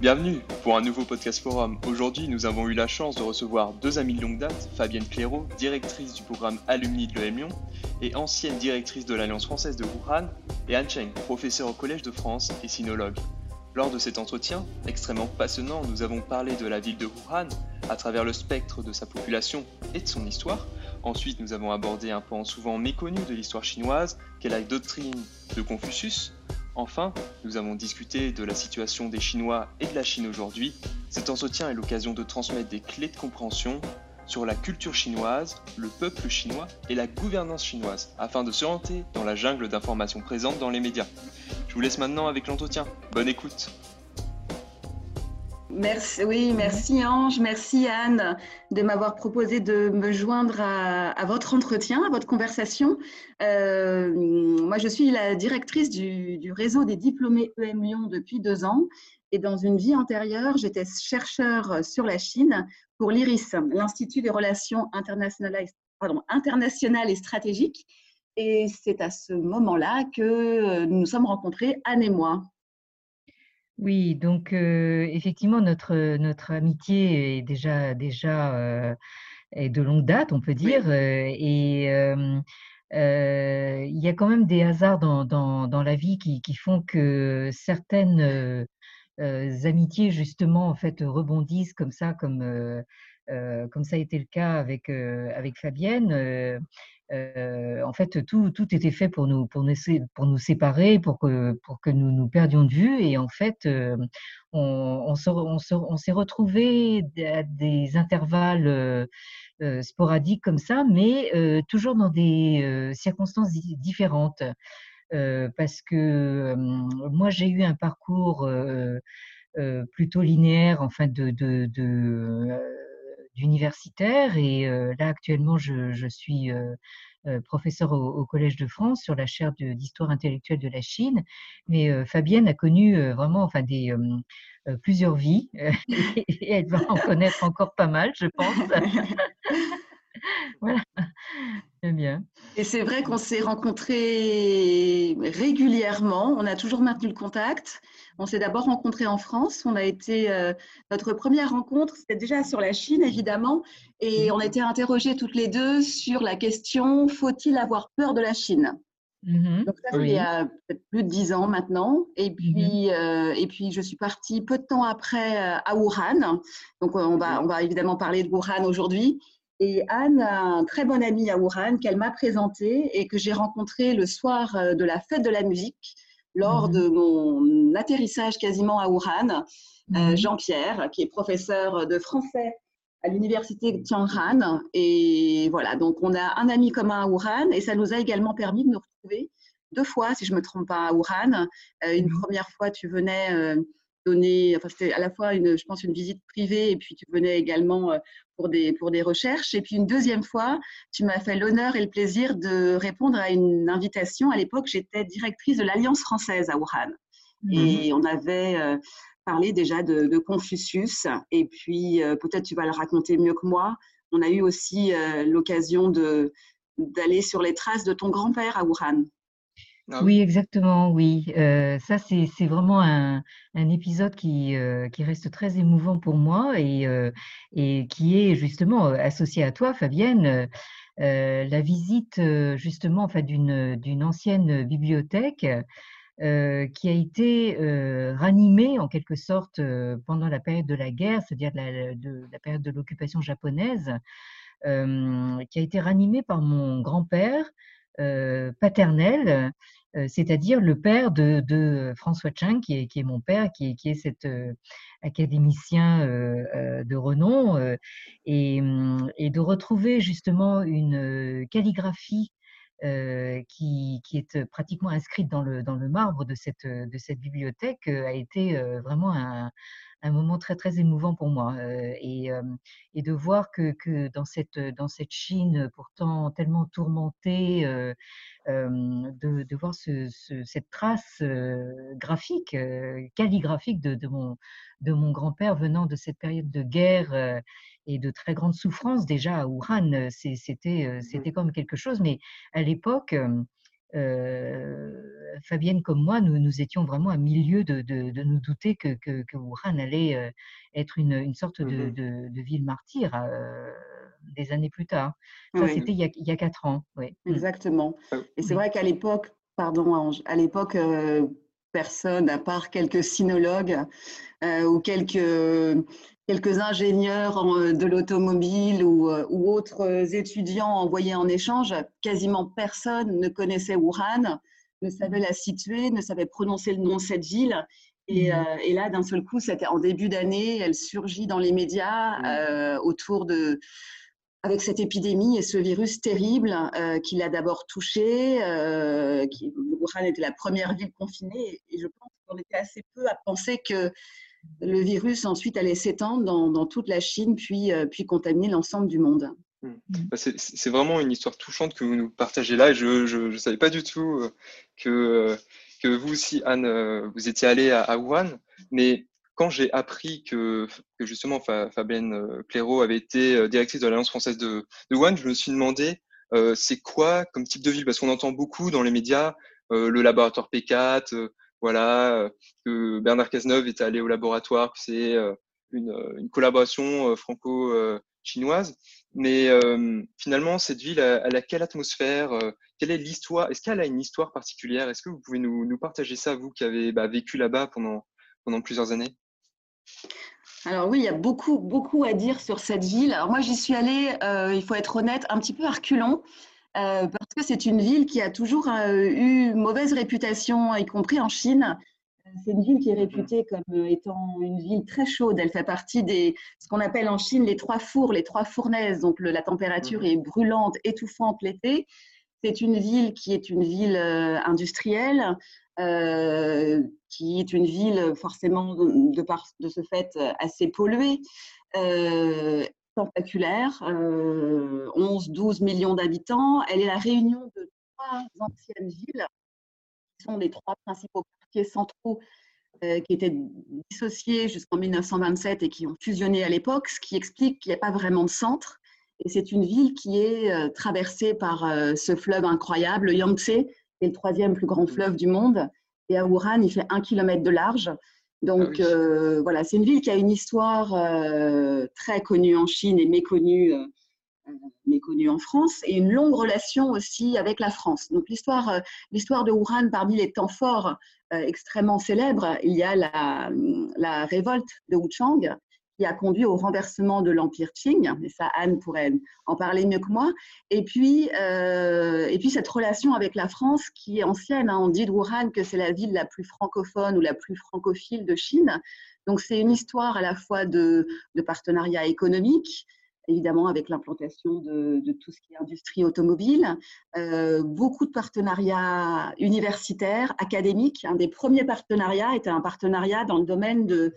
Bienvenue pour un nouveau podcast forum. Aujourd'hui, nous avons eu la chance de recevoir deux amies de longue date, Fabienne Clairaut, directrice du programme Alumni de l'EM Lyon et ancienne directrice de l'Alliance française de Wuhan, et Anne Cheng, professeure au Collège de France et sinologue. Lors de cet entretien, extrêmement passionnant, nous avons parlé de la ville de Wuhan à travers le spectre de sa population et de son histoire. Ensuite, nous avons abordé un pan souvent méconnu de l'histoire chinoise, qu'est la doctrine de Confucius. Enfin, nous avons discuté de la situation des Chinois et de la Chine aujourd'hui. Cet entretien est l'occasion de transmettre des clés de compréhension sur la culture chinoise, le peuple chinois et la gouvernance chinoise, afin de s'orienter dans la jungle d'informations présentes dans les médias. Je vous laisse maintenant avec l'entretien. Bonne écoute. Merci, oui, merci Ange, merci Anne de m'avoir proposé de me joindre à, votre entretien, à votre conversation. Euh, moi, je suis la directrice du, réseau des diplômés EM Lyon depuis deux ans. Et dans une vie antérieure, j'étais chercheur sur la Chine pour l'IRIS, l'Institut des relations internationales, internationales et stratégiques. Et c'est à ce moment-là que nous nous sommes rencontrés, Anne et moi. Oui, donc euh, effectivement, notre, notre amitié est déjà, déjà euh, est de longue date, on peut dire. Euh, et il y a quand même des hasards dans, dans, dans la vie qui, qui, font que certaines amitiés, justement, en fait, rebondissent comme ça, comme, comme ça a été le cas avec, avec Fabienne en fait, tout, tout, était fait pour nous, pour nous, séparer, pour que, pour que nous nous perdions de vue. Et en fait, on, on, on s'est retrouvés à des intervalles sporadiques comme ça, mais toujours dans des circonstances différentes. parce que moi, j'ai eu un parcours plutôt linéaire, en fait, de, de, de d'universitaire et là actuellement je, suis professeur au, Collège de France sur la chaire d'histoire intellectuelle de la Chine. Mais Fabienne a connu vraiment des, plusieurs vies et elle va en connaître encore pas mal, je pense. voilà. Bien. Et c'est vrai qu'on s'est rencontrés régulièrement. On a toujours maintenu le contact. On s'est d'abord rencontrés en France. On a été euh, notre première rencontre, c'était déjà sur la Chine évidemment, et on a été interrogés toutes les deux sur la question faut-il avoir peur de la Chine? Mm-hmm. Donc ça, il y a peut-être plus de dix ans maintenant. Et puis, mm-hmm. euh, et puis, je suis partie peu de temps après euh, à Wuhan. Donc, on va, on va évidemment parler de Wuhan aujourd'hui. Et Anne a un très bon ami à Wuhan qu'elle m'a présenté et que j'ai rencontré le soir euh, de la fête de la musique lors mhm. de mon atterrissage quasiment à Wuhan. Euh, mhm. Jean-Pierre, qui est professeur de français à l'université de Tianjin. Et voilà, donc on a un ami commun à Wuhan et ça nous a également permis de nous retrouver deux fois, si je ne me trompe pas, à Wuhan. Euh, une mhm. première fois, tu venais donner, enfin c'était à la fois une, je pense, une visite privée et puis tu venais également euh, pour des, pour des recherches. Et puis une deuxième fois, tu m'as fait l'honneur et le plaisir de répondre à une invitation. À l'époque, j'étais directrice de l'Alliance française à Wuhan. Et on avait euh, parlé déjà de, Confucius. Et puis, euh, peut-être tu vas le raconter mieux que moi. On a eu aussi l'occasion de d'aller sur les traces de ton grand-père à Wuhan. Ah oui, exactement, oui. Euh, ça, c'est vraiment un, un épisode qui, euh, qui reste très émouvant pour moi et, euh, et qui est justement associé à toi, Fabienne. la visite justement enfin, d'une ancienne bibliothèque qui a été ranimée en quelque sorte pendant la période de la guerre, c'est-à-dire la, de, la période de l'occupation japonaise, qui a été ranimée par mon grand-père paternel euh, c'est-à-dire le père de, François Cheng, qui est, mon père, qui est, cet euh, académicien euh, de renom, et, de retrouver justement une calligraphie qui, est pratiquement inscrite dans le, marbre de cette, bibliothèque a été vraiment un, moment très très émouvant pour moi et, de voir que, dans cette dans cette Chine pourtant tellement tourmentée de, de, voir cette trace graphique calligraphique de, de mon de mon grand-père venant de cette période de guerre et de très grande souffrance déjà à Wuhan c'était mmh c'était comme quelque chose mais à l'époque Fabienne comme moi, nous, nous étions vraiment à milieu de, de, nous douter que, que, Wuhan allait être une, une sorte de, mmh de, ville martyre des années plus tard. Ça, c'était il, il, y a quatre ans. Oui. Mmh. Exactement. Et c'est vrai qu'à l'époque, pardon Ange, à l'époque, personne, à part quelques sinologues ou quelques quelques ingénieurs euh, de l'automobile ou, euh, ou, autres étudiants envoyés en échange, quasiment personne ne connaissait Wuhan, ne savait la situer, ne savait prononcer le nom de cette ville. Et, mmh. euh, et là, d'un seul coup, c'était en début d'année, elle surgit dans les médias mmh. autour de, avec cette épidémie et ce virus terrible qui l'a d'abord touché. qui, Wuhan était la première ville confinée et je pense qu'on était assez peu à penser que le virus ensuite allait s'étendre dans, toute la Chine, puis, euh, puis contaminer l'ensemble du monde. Hmm. Bah, c'est vraiment une histoire touchante que vous nous partagez là. Je ne savais pas du tout euh, que, euh, que vous aussi, Anne, vous étiez allée à, Wuhan. Mais quand j'ai appris que, justement Fabienne Clairaut avait été directrice de l'Alliance française de, de, Wuhan, je me suis demandé c'est quoi comme type de ville? Parce qu'on entend beaucoup dans les médias le laboratoire P4, voilà, euh, que Bernard Cazeneuve est allé au laboratoire, que c'est euh, une, euh, collaboration franco-chinoise. Mais finalement, cette ville, elle, a quelle atmosphère Quelle est l'histoire? Est-ce qu'elle a une histoire particulière? Est-ce que vous pouvez nous, partager ça, vous qui avez bah, vécu là-bas pendant plusieurs années? Alors oui, il y a beaucoup, beaucoup à dire sur cette ville. Alors moi, j'y suis allée, il faut être honnête, un petit peu à reculons. Euh, parce que c'est une ville qui a toujours euh, eu mauvaise réputation, y compris en Chine. Euh, c'est une ville qui est réputée comme étant une ville très chaude. Elle fait partie des ce qu'on appelle en Chine les trois fours, les trois fournaises. Donc la température est brûlante, étouffante l'été. C'est une ville qui est une ville industrielle, qui est une ville forcément de, par, de ce fait assez polluée spectaculaire, 11-12 millions d'habitants. Elle est la réunion de trois anciennes villes, qui sont les trois principaux quartiers centraux euh, qui étaient dissociés jusqu'en 1927 et qui ont fusionné à l'époque, ce qui explique qu'il n'y a pas vraiment de centre. Et c'est une ville qui est euh, traversée par euh, ce fleuve incroyable, le Yangtze, qui est le troisième plus grand fleuve du monde. Et à Wuhan, il fait un kilomètre de large. Donc ah euh, voilà, c'est une ville qui a une histoire très connue en Chine et méconnue, méconnue en France, et une longue relation aussi avec la France. Donc l'histoire, l'histoire de Wuhan, parmi les temps forts extrêmement célèbres, il y a la, la révolte de Wuchang, qui a conduit au renversement de l'Empire Qing, et ça Anne pourrait en parler mieux que moi, et puis, euh, et puis cette relation avec la France qui est ancienne, hein. on dit de Wuhan que c'est la ville la plus francophone ou la plus francophile de Chine, donc c'est une histoire à la fois de, de partenariat économique, évidemment avec l'implantation de, tout ce qui est industrie automobile, euh, beaucoup de partenariats universitaires, académiques. Un des premiers partenariats était un partenariat dans le domaine de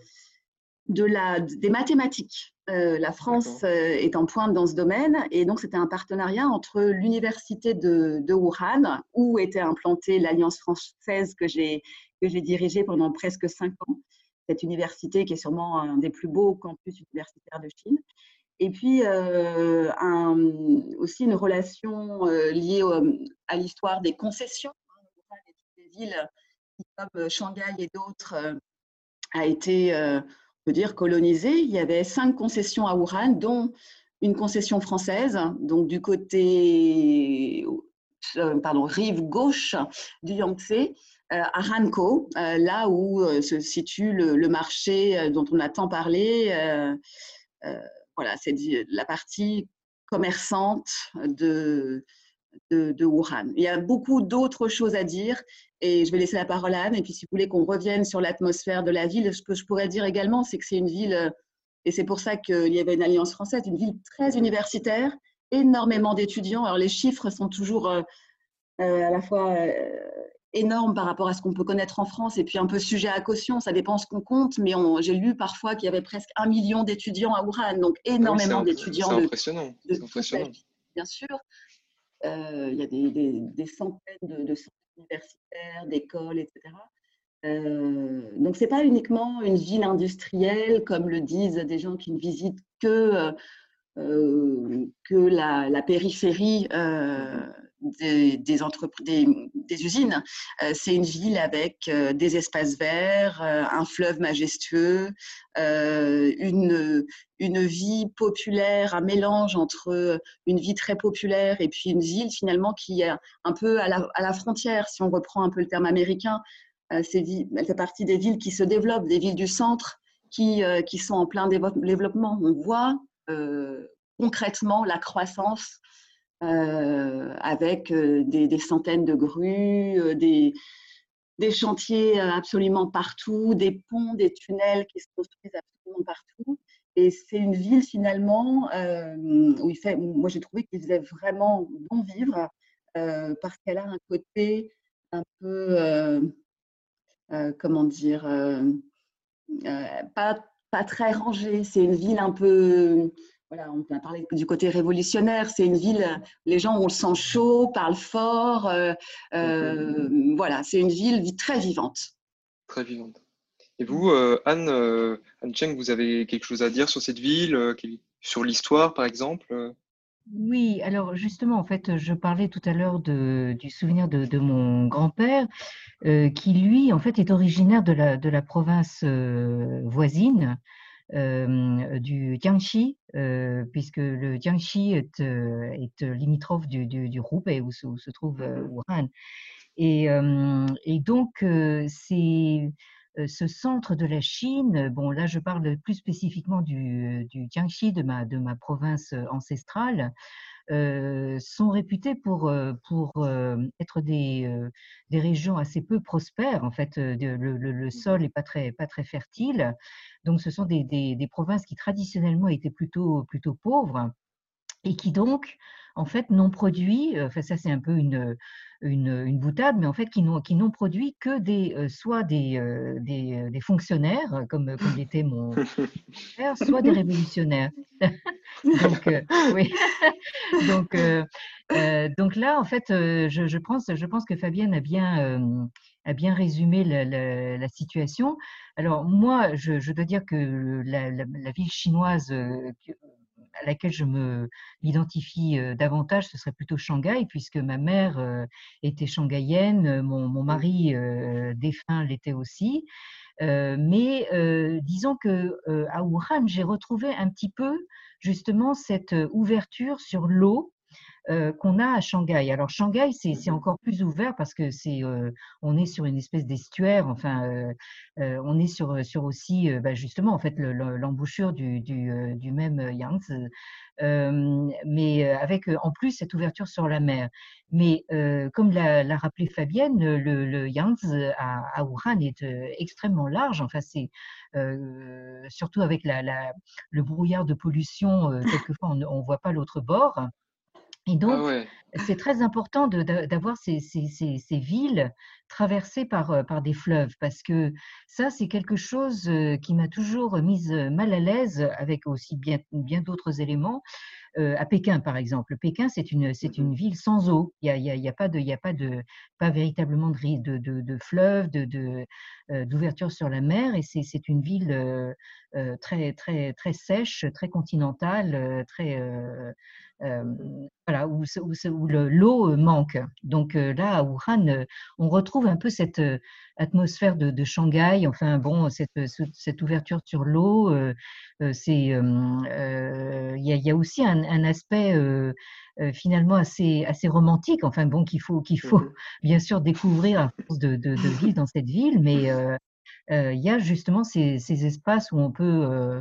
de la, des mathématiques. Euh, la France euh, est en pointe dans ce domaine et donc c'était un partenariat entre l'université de, de, Wuhan, où était implantée l'Alliance française que j'ai dirigée pendant presque cinq ans, cette université qui est sûrement un des plus beaux campus universitaires de Chine. Et puis euh, un, aussi une relation liée à l'histoire des concessions. Wuhan est une des villes qui, comme Shanghai et d'autres, a été peut dire colonisé. Il y avait cinq concessions à Wuhan, dont une concession française, donc du côté, euh, pardon, rive gauche du Yangtze, euh, à Hanko, euh, là où se situe le, marché dont on a tant parlé. voilà, c'est la partie commerçante de, de, Wuhan. Il y a beaucoup d'autres choses à dire et je vais laisser la parole à Anne. Et puis, si vous voulez qu'on revienne sur l'atmosphère de la ville, ce que je pourrais dire également, c'est que c'est une ville, et c'est pour ça qu'il y avait une alliance française, une ville très universitaire, énormément d'étudiants. Alors, les chiffres sont toujours euh, euh, à la fois euh, énormes par rapport à ce qu'on peut connaître en France et puis un peu sujet à caution. Ça dépend ce qu'on compte, mais j'ai lu parfois qu'il y avait presque un million d'étudiants à Wuhan, donc ah énormément d'étudiants. C'est impressionnant. impressionnant. Bien sûr. Il y a des, centaines de centres universitaires, d'écoles, etc. Euh, donc, ce n'est pas uniquement une ville industrielle, comme le disent des gens qui ne visitent que, euh, euh, que la, périphérie des, des, des usines. c'est une ville avec des espaces verts, un fleuve majestueux, une, une vie populaire, un mélange entre une vie très populaire et puis une ville finalement qui est un peu à la, à la frontière, si on reprend un peu le terme américain. elle fait partie des villes qui se développent, des villes du centre qui, qui sont en plein développement. On voit concrètement la croissance euh, avec euh, des, centaines de grues, euh, des, des, chantiers absolument partout, des ponts, des tunnels qui se construisent absolument partout. Et c'est une ville finalement où il fait, moi j'ai trouvé qu'il faisait vraiment bon vivre parce qu'elle a un côté un peu, comment dire, pas, pas très rangé. C'est une ville un peu voilà, on a parlé du côté révolutionnaire. C'est une ville, les gens ont le sang chaud, parlent fort. Euh, euh, voilà, c'est une ville très vivante. Très vivante. Et vous, euh, Anne, Anne Cheng, vous avez quelque chose à dire sur cette ville, sur l'histoire, par exemple oui, alors justement, en fait, je parlais tout à l'heure du souvenir de, mon grand-père, qui lui, en fait, est originaire de la, de la province voisine, euh, du Jiangxi, puisque le Jiangxi est, est limitrophe du, du, du où se, où se trouve Wuhan. Et, et donc, c'est ce centre de la Chine, bon là je parle plus spécifiquement du, du Jiangxi, de ma, de ma province ancestrale, euh, sont réputées pour, euh, pour euh, être des, des régions assez peu prospères. En fait, le, le, mmh sol n'est pas très, pas très fertile. Donc, ce sont des, des, des, provinces qui traditionnellement étaient plutôt, plutôt pauvres et qui donc, en fait, n'ont produit, enfin ça c'est un peu une, une, boutade, mais en fait qui n'ont, produit que des, euh, soit des, euh, des, euh, fonctionnaires, comme, comme l'était mon père, soit des révolutionnaires. donc, donc, donc là, en fait, je, je, pense, je pense que Fabienne a bien, a bien résumé la, situation. Alors moi, je, dois dire que la ville chinoise à laquelle je me m'identifie davantage, ce serait plutôt Shanghai, puisque ma mère était shanghaïenne, mon, mon mari défunt l'était aussi. mais disons que à Wuhan, j'ai retrouvé un petit peu justement cette ouverture sur l'eau euh, qu'on a à Shanghai. Alors Shanghai, c'est encore plus ouvert parce que c'est, euh, on est sur une espèce d'estuaire. Enfin, euh, on est sur sur aussi, bah, justement, en fait, l'embouchure du, du, même Yangtze. mais avec en plus cette ouverture sur la mer. Mais comme l'a rappelé Fabienne, le, le Yangtze à, à, Wuhan est extrêmement large. Enfin, c'est surtout avec le brouillard de pollution, quelquefois on ne voit pas l'autre bord. Et ah donc, c'est très important d'avoir ces, ces, ces, villes traversées par, euh, par des fleuves, parce que ça, c'est quelque chose euh, qui m'a toujours mise mal à l'aise, avec aussi bien, bien d'autres éléments. Euh, à Pékin, par exemple. Pékin, c'est une, c'est une ville sans eau. Il n'y a, y a, pas de, y a pas de, pas véritablement de, de, de, de fleuve, de, de, d'ouverture sur la mer, et c'est, c'est une ville très, très, très sèche, très continentale, très voilà, où, où, l'eau manque. Donc là, à Wuhan, on retrouve un peu cette atmosphère de, de Shanghai, enfin bon, cette, cette ouverture sur l'eau. c'est, il y, y, a aussi un, un aspect finalement assez, assez romantique, enfin bon, qu'il faut, qu'il faut mmh bien sûr découvrir à force de, de, de vivre dans cette ville, mais il y a justement ces, ces, espaces où on peut euh,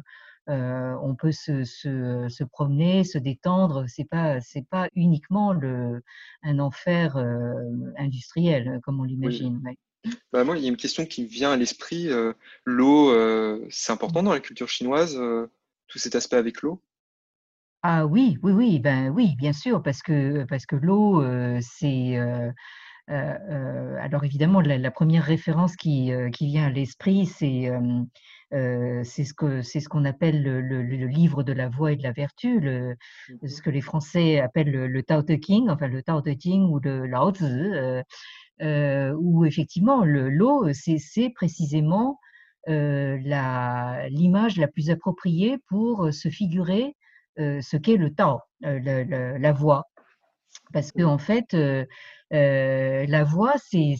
on peut se, se, promener, se détendre. C'est pas c'est pas uniquement le, un enfer euh, industriel comme on l'imagine. Bah, moi, il y a une question qui me vient à l'esprit. Euh, l'eau, c'est important dans la culture chinoise, tout cet aspect avec l'eau? Ah oui, oui, oui, ben oui, bien sûr, parce que parce que l'eau, c'est alors évidemment la, première référence qui, qui vient à l'esprit, c'est euh, c'est ce que c'est ce qu'on appelle le, le, livre de la voix et de la vertu, le, mmh ce que les Français appellent le, Tao Te King, enfin le Tao Te Ching ou le Lao Tzu, euh, euh, où effectivement l'eau c'est précisément euh, l'image la, plus appropriée pour se figurer ce qu'est le Tao, la, la, voix, parce que en fait la voix, c'est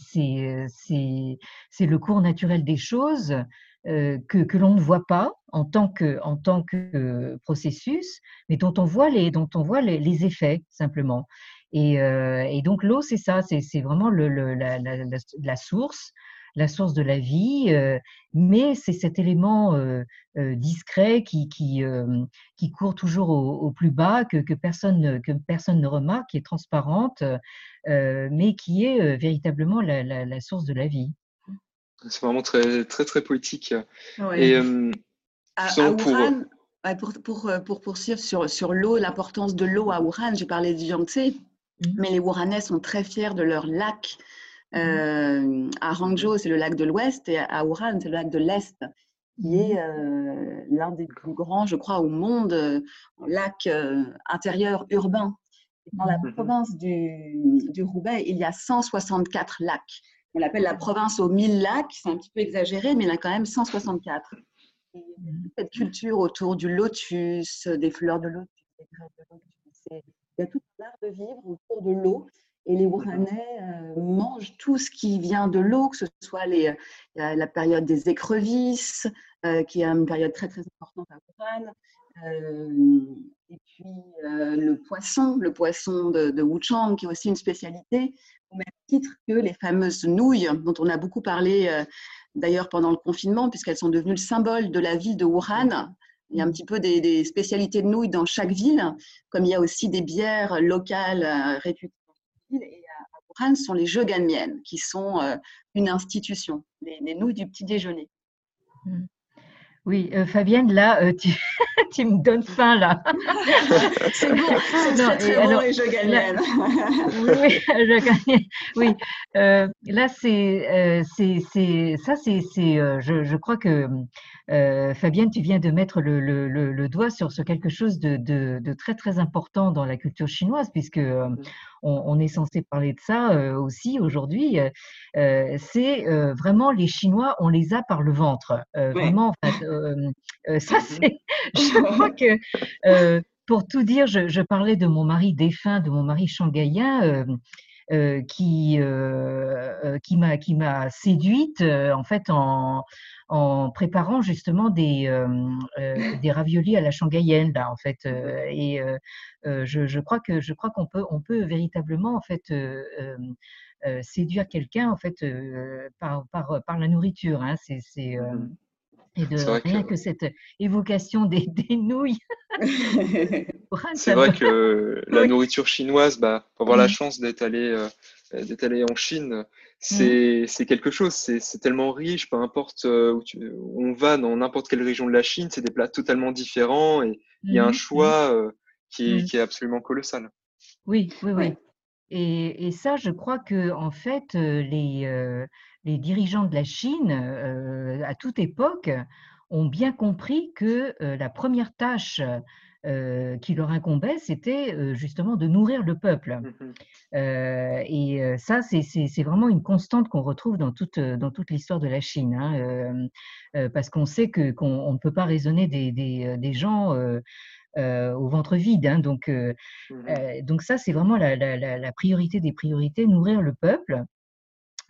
le cours naturel des choses que, que l'on ne voit pas en tant que, en tant que processus, mais dont on voit les, dont on voit les, les effets simplement. Et, et donc l'eau, c'est ça, c'est vraiment le, la, la, la, source la source de la vie, euh, mais c'est cet élément euh, euh, discret qui, qui, qui, court toujours au, plus bas, que, que, personne, que personne ne remarque, qui est transparente, mais qui est véritablement la, la, source de la vie. C'est vraiment très, très, très poétique. Et, à, pour, pour, pour, poursuivre sur, sur l'eau, l'importance de l'eau à Wuhan, j'ai parlé du Yangtze, mmh. mais les Wuhanais sont très fiers de leur lac. Euh, à Hangzhou, c'est le lac de l'Ouest, et à Wuhan, c'est le lac de l'Est, qui est mmh. euh, l'un des plus grands, je crois, au monde, euh, lac intérieur urbain. Dans la mmh. province du, du, Roubaix, il y a 164 lacs. On l'appelle la province aux 1000 lacs, c'est un petit peu exagéré, mais il y a quand même 164. cette culture autour du lotus, des fleurs de lotus, des graines de lotus, il y a tout l'art de vivre autour de l'eau et les Wuhanais euh, mangent tout ce qui vient de l'eau, que ce soit les, la période des écrevisses, euh, qui est une période très très importante à Wuhan, euh, et puis le poisson, le poisson de, de Wuchang, qui est aussi une spécialité, au même titre que les fameuses nouilles, dont on a beaucoup parlé d'ailleurs pendant le confinement, puisqu'elles sont devenues le symbole de la ville de Wuhan. Il y a un petit peu des, des, spécialités de nouilles dans chaque ville, comme il y a aussi des bières locales réputées et à Wuhan sont les jeux Ganmian, qui sont euh, une institution, les, nouilles du petit déjeuner. Hmm. Oui, euh, Fabienne, là, euh, tu, tu, me donnes faim, là. c'est bon, c'est très, très bon, les jeux Ganmian. oui, oui, là, c'est, c'est, ça, c'est, je, je, crois que Fabienne, tu viens de mettre le, doigt sur, quelque chose de, très très important dans la culture chinoise, puisque euh, on, est censé parler de ça euh, aussi aujourd'hui. c'est vraiment les Chinois, on les a par le ventre. Vraiment, ça c'est. Je crois que pour tout dire, je, parlais de mon mari défunt, de mon mari shanghaïen. Qui qui m'a qui m'a séduite en fait en en préparant justement des, euh, euh, des raviolis à la shanghaïenne là en fait euh, et je, je, crois que je crois qu'on peut on peut véritablement en fait séduire quelqu'un en fait par, par, par la nourriture hein, c'est mmh et de rien que... cette évocation des, des nouilles. c'est vrai que la nourriture chinoise, bah, pour avoir la chance d'être allé, d'être allé en Chine, Mmh. c'est quelque chose, c'est tellement riche, peu importe euh, où, on va dans n'importe quelle région de la Chine, c'est des plats totalement différents et il y a un mmh, choix euh, qui, mmh. qui, est, absolument colossal. Oui, oui, oui. Et, et, ça, je crois que en fait, euh, les, les dirigeants de la Chine, à toute époque, ont bien compris que la première tâche euh, qui leur incombait, c'était euh, justement de nourrir le peuple. Mmh euh, et ça, c'est vraiment une constante qu'on retrouve dans toute, dans toute l'histoire de la Chine, hein, parce qu'on sait qu'on ne peut pas raisonner des, des, des gens au ventre vide. Hein, donc, mmh donc ça, c'est vraiment la, la, la, priorité des priorités, nourrir le peuple.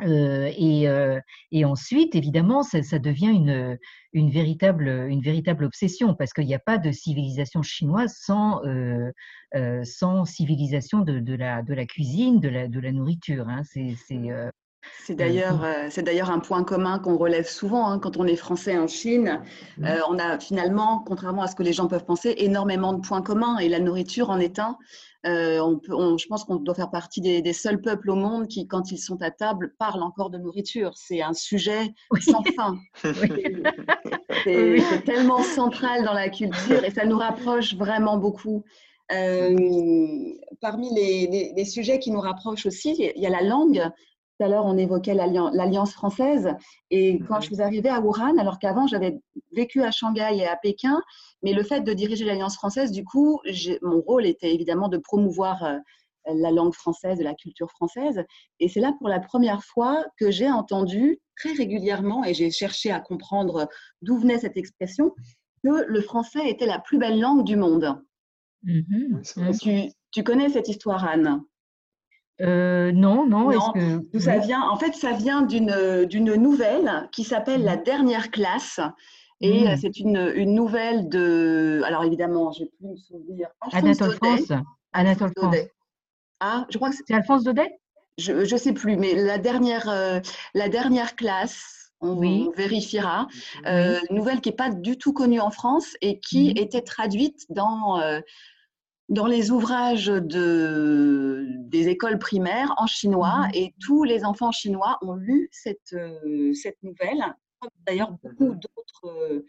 Euh, et, euh, et, ensuite, évidemment, ça, ça, devient une, une, véritable, une véritable obsession parce qu'il n'y a pas de civilisation chinoise sans, euh, euh sans civilisation de, de, la, de la cuisine, de la, de la nourriture. Hein. C'est c'est d'ailleurs, c'est d'ailleurs un point commun qu'on relève souvent hein, quand on est français en Chine. Euh, on a finalement, contrairement à ce que les gens peuvent penser, énormément de points communs et la nourriture en est un. Euh, on peut, je pense qu'on doit faire partie des, seuls peuples au monde qui, quand ils sont à table, parlent encore de nourriture. C'est un sujet sans fin. C'est tellement central dans la culture et ça nous rapproche vraiment beaucoup. Euh, parmi les, les, sujets qui nous rapprochent aussi, il y a la langue. Tout à l'heure, on évoquait l'Alliance française. Et quand je suis arrivée à Wuhan, alors qu'avant, j'avais vécu à Shanghai et à Pékin, mais le fait de diriger l'Alliance française, du coup, mon rôle était évidemment de promouvoir euh, la langue française, la culture française. Et c'est là pour la première fois que j'ai entendu très régulièrement, et j'ai cherché à comprendre d'où venait cette expression, que le français était la plus belle langue du monde. Mm-hmm. tu, tu, connais cette histoire, Anne? Non, non. Est-ce que... ça vient, en fait, ça vient d'une nouvelle qui s'appelle La dernière classe. Et mmh. c'est une, une, nouvelle de. Alors évidemment, je n'ai plus me souvenir. Anatole France. Anatole France. Ah, je crois que c'est Alphonse Daudet? Je ne sais plus, mais la dernière, la dernière classe, on, vérifiera. Euh, nouvelle qui n'est pas du tout connue en France et qui mhm. était traduite dans, euh, dans les ouvrages de, des écoles primaires en chinois. Mhm. Et tous les enfants chinois ont lu cette, euh, cette nouvelle. D'ailleurs, beaucoup d'autres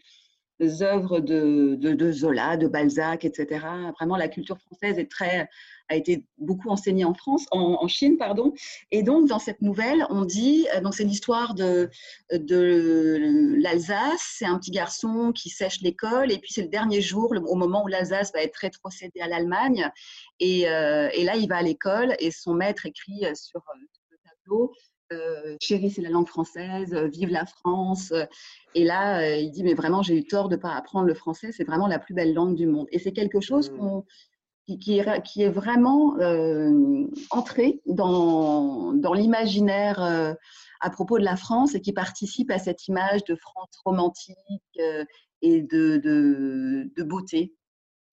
œuvres de, Zola, de Balzac, etc. Vraiment, la culture française a été beaucoup enseignée en France, en, Chine, pardon. Et donc, dans cette nouvelle, on dit, euh, donc c'est l'histoire de, l'Alsace. C'est un petit garçon qui sèche l'école, et puis c'est le dernier jour, au moment où l'Alsace va être rétrocédée à l'Allemagne. Et, euh, là, il va à l'école, et son maître écrit euh, sur le tableau euh, chérie, c'est la langue française, euh, vive la France. Et là, euh, il dit, mais vraiment, j'ai eu tort de ne pas apprendre le français, c'est vraiment la plus belle langue du monde. Et c'est quelque chose mmh. qui, est, qui, est, vraiment entré dans, dans l'imaginaire à propos de la France et qui participe à cette image de France romantique et de, de, de beauté.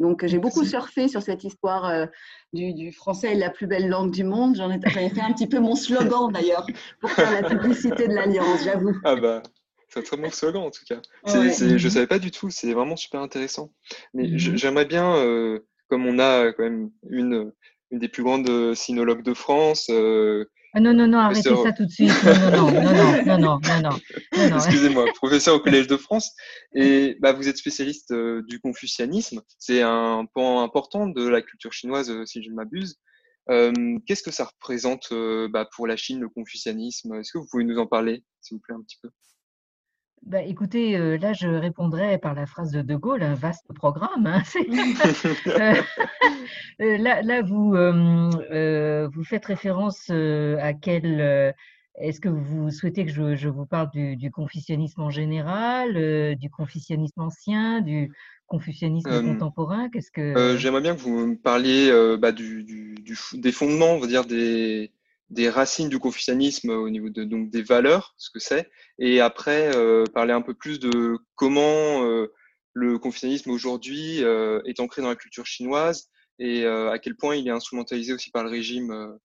Donc, j'ai beaucoup surfé sur cette histoire euh, du, français est la plus belle langue du monde. J'en ai, fait un petit peu mon slogan d'ailleurs pour faire la publicité de l'Alliance, j'avoue. Ah bah, c'est un très bon slogan en tout cas. je ne savais pas du tout, c'est vraiment super intéressant. Mais mhm. j'aimerais bien, euh, comme on a quand même une, une des plus grandes sinologues de France, euh, non, non, non, arrêtez ça tout de suite. Non, non, non, non, non, non, non, Excusez-moi, professeur au Collège de France. Et bah, vous êtes spécialiste euh, du confucianisme. C'est un point important de la culture chinoise, euh, si je ne m'abuse. Euh, Qu'est-ce que ça représente euh, bah, pour la Chine, le confucianisme Est-ce que vous pouvez nous en parler, s'il vous plaît, un petit peu bah, écoutez, euh, là, je répondrai par la phrase de De Gaulle, un vaste programme. Hein, euh, euh, là, là, vous, vous faites référence à quel. Est-ce que vous souhaitez que je, je vous parle du, du, confucianisme en général, du confucianisme ancien, du confucianisme contemporain? Qu'est-ce que J'aimerais bien que vous me parliez bah, du, du, des fondements, on va dire des, des racines du confucianisme au niveau de, donc des valeurs, ce que c'est, et après euh, parler un peu plus de comment euh, le confucianisme aujourd'hui euh, est ancré dans la culture chinoise et à quel point il est instrumentalisé aussi par le régime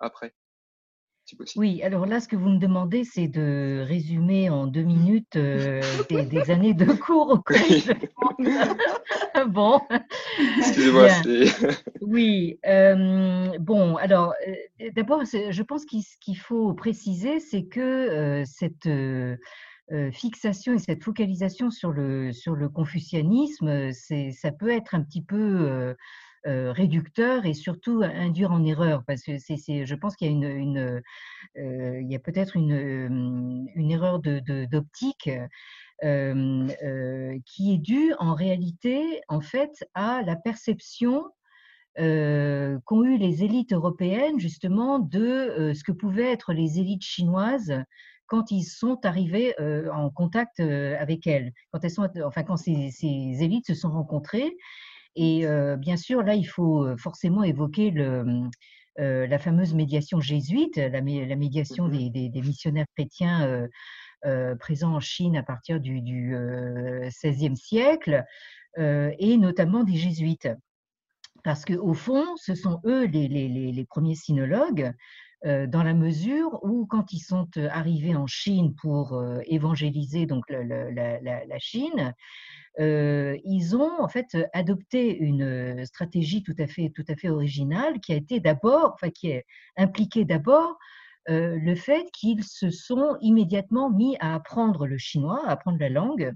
après. Oui, alors là, ce que vous me demandez, c'est de résumer en deux minutes euh, des, années de cours au collège. bon. Excusez-moi. oui. Euh, bon, alors, euh, d'abord, je pense qu'il faut préciser, c'est que cette fixation et cette focalisation sur le, sur le confucianisme, ça peut être un petit peu euh, réducteur et surtout induire en erreur parce que c'est, je pense qu'il y a une, euh, a peut-être une, euh, une erreur de, d'optique qui est due en réalité en fait à la perception qu'ont eu les élites européennes justement de ce que pouvaient être les élites chinoises quand ils sont arrivés en contact avec elles, quand elles sont, enfin quand ces élites se sont rencontrées et bien sûr, là, il faut forcément évoquer le, la fameuse médiation jésuite, la, médiation mmh des, missionnaires chrétiens présents en Chine à partir du, XVIe siècle, et notamment des jésuites. Parce qu'au fond, ce sont eux les, premiers sinologues, dans la mesure où, quand ils sont arrivés en Chine pour évangéliser donc la Chine, ils ont en fait adopté une stratégie tout à fait, tout à fait originale qui a été d'abord, enfin qui est impliquée d'abord le fait qu'ils se sont immédiatement mis à apprendre le chinois, à apprendre la langue.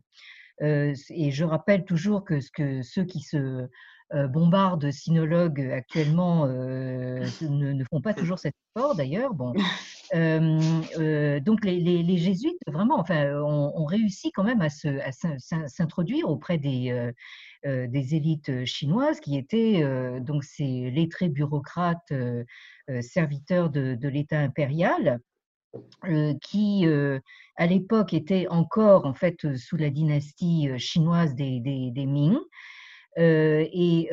et je rappelle toujours que, ce que ceux qui se euh, bombardent sinologues actuellement euh, ne, font pas toujours cet effort d'ailleurs. Bon. Euh, donc les, jésuites vraiment enfin, ont, réussi quand même à, s'introduire auprès des, des élites chinoises qui étaient donc ces lettrés bureaucrates serviteurs de, l'État impérial. qui à l'époque étaient encore en fait sous la dynastie chinoise des, des Ming, euh, et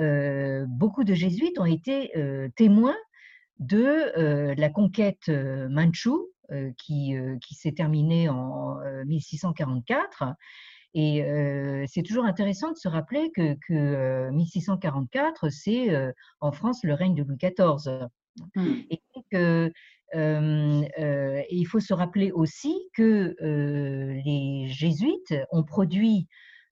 beaucoup de jésuites ont été témoins de la conquête manchoue qui, qui s'est terminée en 1644 et c'est toujours intéressant de se rappeler que, que 1644, c'est en France le règne de Louis XIV. Mmh. Et que il faut se rappeler aussi que les jésuites ont produit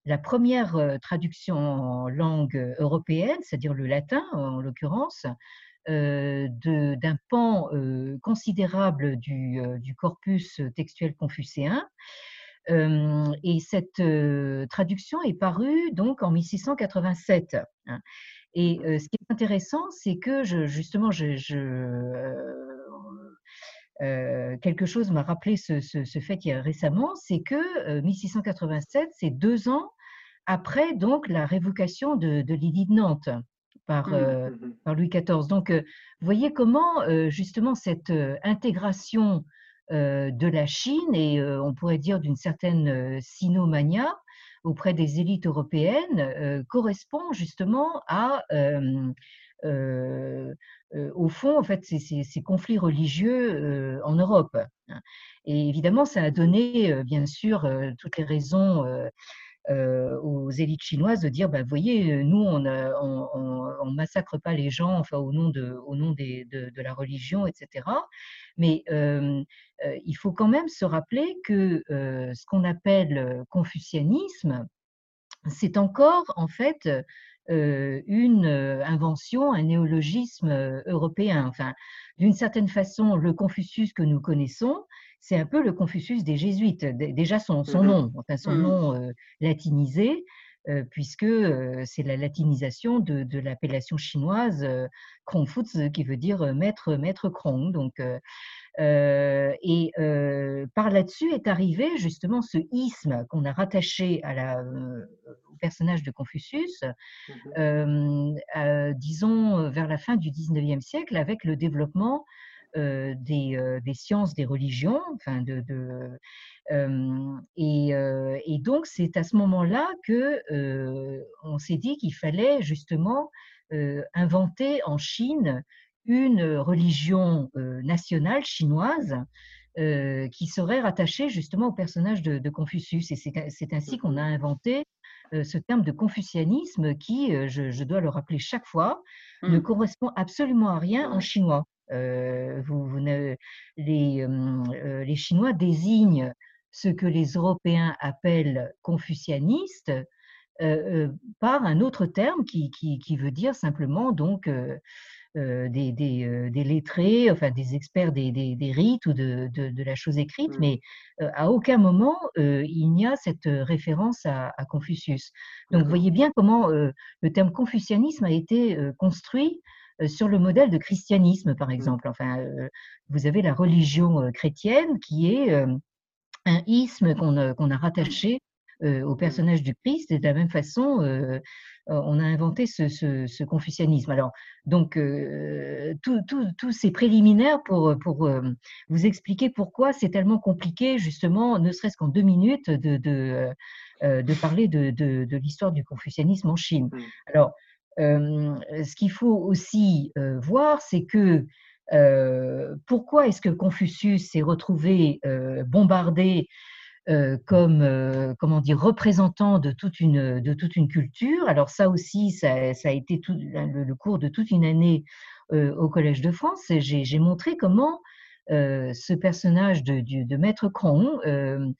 la première traduction en langue européenne, c'est-à-dire le latin en l'occurrence, d'un pan considérable du, corpus textuel confucéen. et cette traduction est parue donc en 1687. Hein. Et ce qui est intéressant, c'est que justement, je, quelque chose m'a rappelé ce, ce, fait il y a récemment, c'est que 1687, c'est deux ans après donc la révocation de, de l'Édit de Nantes par, mmh, mmh, mmh. par Louis XIV. Donc, vous voyez comment justement cette intégration de la Chine et on pourrait dire d'une certaine sinomania auprès des élites européennes correspond justement à au fond, en fait, ces, conflits religieux en Europe. Et évidemment, ça a donné, bien sûr, toutes les raisons aux élites chinoises de dire, bah, vous voyez, nous, on ne massacre pas les gens enfin, au nom, de, au nom de, la religion, etc. Mais il faut quand même se rappeler que ce qu'on appelle confucianisme, c'est encore en fait une invention, un néologisme européen. Enfin, d'une certaine façon, le Confucius que nous connaissons, c'est un peu le Confucius des jésuites. Déjà son, son mmh nom, enfin son mmh nom latinisé, puisque c'est la latinisation de, l'appellation chinoise Krongfutz, qui veut dire maître, maître Krong. Donc, et par là-dessus est arrivé justement ce isme qu'on a rattaché à la, au personnage de Confucius, mmh disons vers la fin du 19e siècle, avec le développement des, des, sciences des religions, enfin de, de et, et, donc c'est à ce moment-là que on s'est dit qu'il fallait justement inventer en Chine une religion nationale chinoise qui serait rattachée justement au personnage de, Confucius. Et c'est ainsi qu'on a inventé ce terme de confucianisme qui, je, dois le rappeler chaque fois, ne mmh. correspond absolument à rien en chinois. Vous, les, les, Chinois désignent ce que les Européens appellent confucianistes par un autre terme qui, qui, qui veut dire simplement donc euh, des, des, euh, des, lettrés, enfin des experts des, des rites ou de, de, la chose écrite, mmh. mais euh, à aucun moment il n'y a cette référence à, Confucius. Donc vous voyez bien comment le terme confucianisme a été construit sur le modèle de christianisme, par mmh. exemple. Enfin, vous avez la religion chrétienne qui est un isme qu'on a rattaché au personnage du Christ, et de la même façon, on a inventé ce, confucianisme. Alors, donc, tous ces préliminaires pour, pour vous expliquer pourquoi c'est tellement compliqué, justement, ne serait-ce qu'en deux minutes, de, de, de parler de, de l'histoire du confucianisme en Chine. Mmh. Alors, ce qu'il faut aussi voir, c'est que pourquoi est-ce que Confucius s'est retrouvé bombardé euh, comme euh, comment dire représentant de toute une de toute une culture. Alors ça aussi, ça, ça a été tout, le, cours de toute une année euh, au Collège de France. J'ai montré comment ce personnage de, de, Maître Cron mmh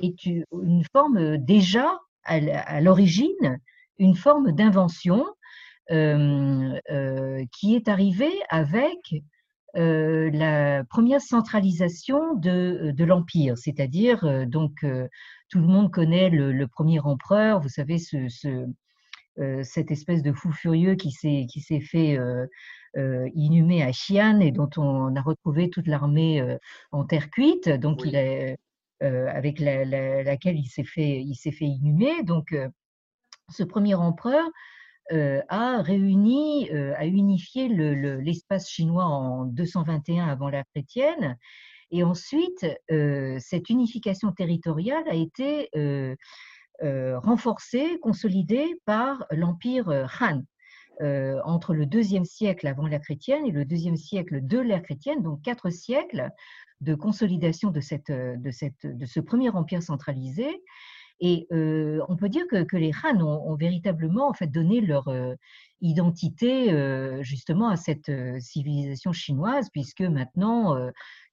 est une forme déjà à l'origine une forme d'invention qui est arrivée avec euh, la première centralisation de, de l'empire, c'est-à-dire euh, donc euh, tout le monde connaît le, premier empereur, vous savez ce, ce cette espèce de fou furieux qui s'est qui s'est fait inhumer à Xi'an et dont on a retrouvé toute l'armée en terre cuite, donc il avec la, laquelle il s'est fait il s'est fait inhumer. Donc ce premier empereur euh, a réuni, euh, a unifié l'espace chinois en 221 avant l'ère chrétienne. Et ensuite, euh, cette unification territoriale a été renforcée, consolidée par l'empire Han. entre le deuxième siècle avant l'ère chrétienne et le deuxième siècle de l'ère chrétienne, donc quatre siècles de consolidation de, cette, de, cette, de ce premier empire centralisé. Et on peut dire que, les Han ont, véritablement en fait donné leur identité justement à cette civilisation chinoise, puisque maintenant,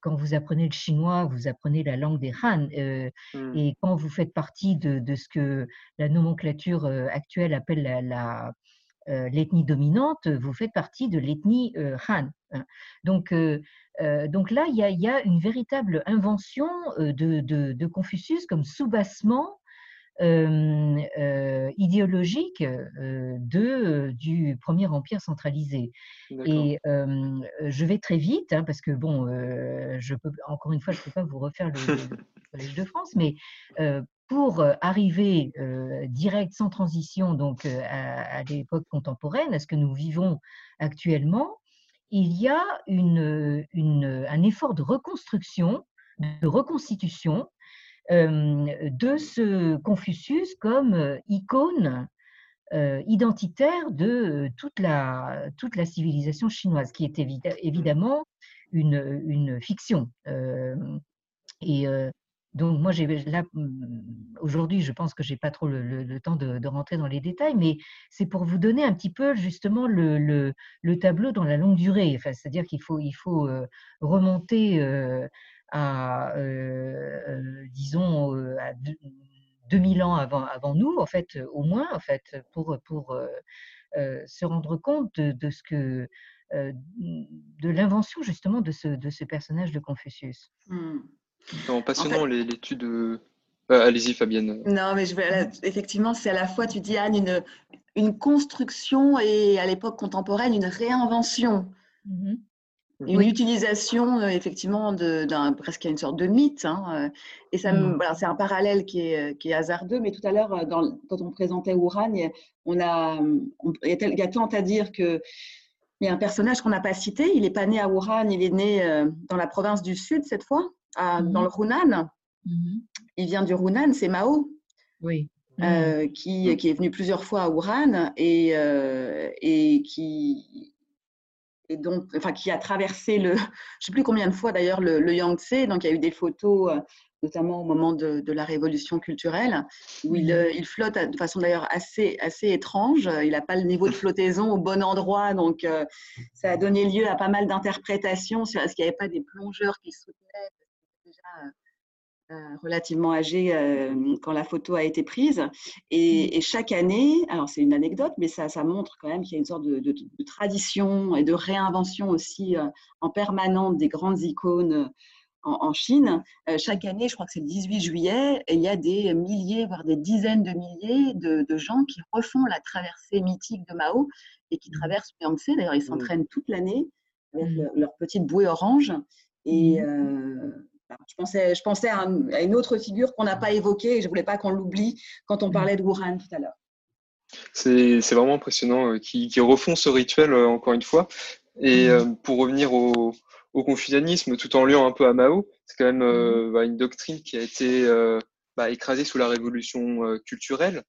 quand vous apprenez le chinois, vous apprenez la langue des Han, mmh. et quand vous faites partie de, ce que la nomenclature actuelle appelle la, l'ethnie dominante, vous faites partie de l'ethnie Han. Hein. Donc, donc là, il y, a, une véritable invention de, de Confucius comme soubassement idéologique de, du premier empire centralisé. Et je vais très vite, hein, parce que, bon, je peux, encore une fois, je ne peux pas vous refaire le, Collège de France, mais pour arriver direct, sans transition, donc à, l'époque contemporaine, à ce que nous vivons actuellement, il y a une, une, un effort de reconstruction, de reconstitution de ce Confucius comme icône identitaire de toute la, toute la civilisation chinoise, qui est mmh. évidemment une, une fiction. et donc moi, là mmh, aujourd'hui, je pense que j'ai pas trop le, temps de, rentrer dans les détails, mais c'est pour vous donner un petit peu justement le, le, tableau dans la longue durée. Enfin, c'est-à-dire qu'il faut, il faut remonter à, euh, disons, euh, à 2000 ans avant, avant nous, en fait, au moins, en fait, pour, pour euh, se rendre compte de, ce que de l'invention justement de ce, de ce personnage de Confucius. Mmh. passionnant l'étude. Allez-y, Fabienne. Non, mais je effectivement, c'est à la fois, tu dis Anne, une, une construction et à l'époque contemporaine, une réinvention. Mmh une utilisation euh, effectivement d'un presque une sorte de mythe. Hein, euh, et ça, mmh. voilà, c'est un parallèle qui est, qui est, hasardeux. Mais tout à l'heure, euh, quand on présentait Ouran, on a, il y a tant à dire que il y a un personnage qu'on n'a pas cité. Il n'est pas né à Wuhan, il est né dans la province du Sud cette fois, à, dans mmh. le Hunan. Mmh. Il vient du Hunan, c'est Mao. Oui. qui, qui, est venu plusieurs fois à Wuhan et, et qui, et donc, enfin, qui a traversé le, je ne sais plus combien de fois d'ailleurs, le, Yangtze. Donc, il y a eu des photos, euh, notamment au moment de, la révolution culturelle, où il, euh, il, flotte de façon d'ailleurs assez, assez étrange. Il n'a pas le niveau de flottaison au bon endroit. Donc, euh, ça a donné lieu à pas mal d'interprétations sur est-ce qu'il n'y avait pas des plongeurs qui soutenaient. Déjà, euh, relativement âgé euh, quand la photo a été prise. Mmh. Et, chaque année, alors c'est une anecdote, mais ça, ça montre quand même qu'il y a une sorte de, tradition et de réinvention aussi euh, en permanente des grandes icônes en, Chine. chaque année, je crois que c'est le 18 juillet, et il y a des milliers, voire des dizaines de milliers de, gens qui refont la traversée mythique de Mao et qui mmh. traversent Yangtze. D'ailleurs, ils mmh. s'entraînent toute l'année avec leur petite bouée orange. Et, je pensais, je pensais à, une autre figure qu'on n'a pas évoquée et je ne voulais pas qu'on l'oublie quand on parlait de Wuhan tout à l'heure. C'est vraiment impressionnant euh, qui, refont ce rituel euh, encore une fois. Et mm. euh, pour revenir au, confucianisme, tout en liant un peu à Mao, c'est quand même mm. bah, une doctrine qui a été bah, écrasée sous la révolution culturelle,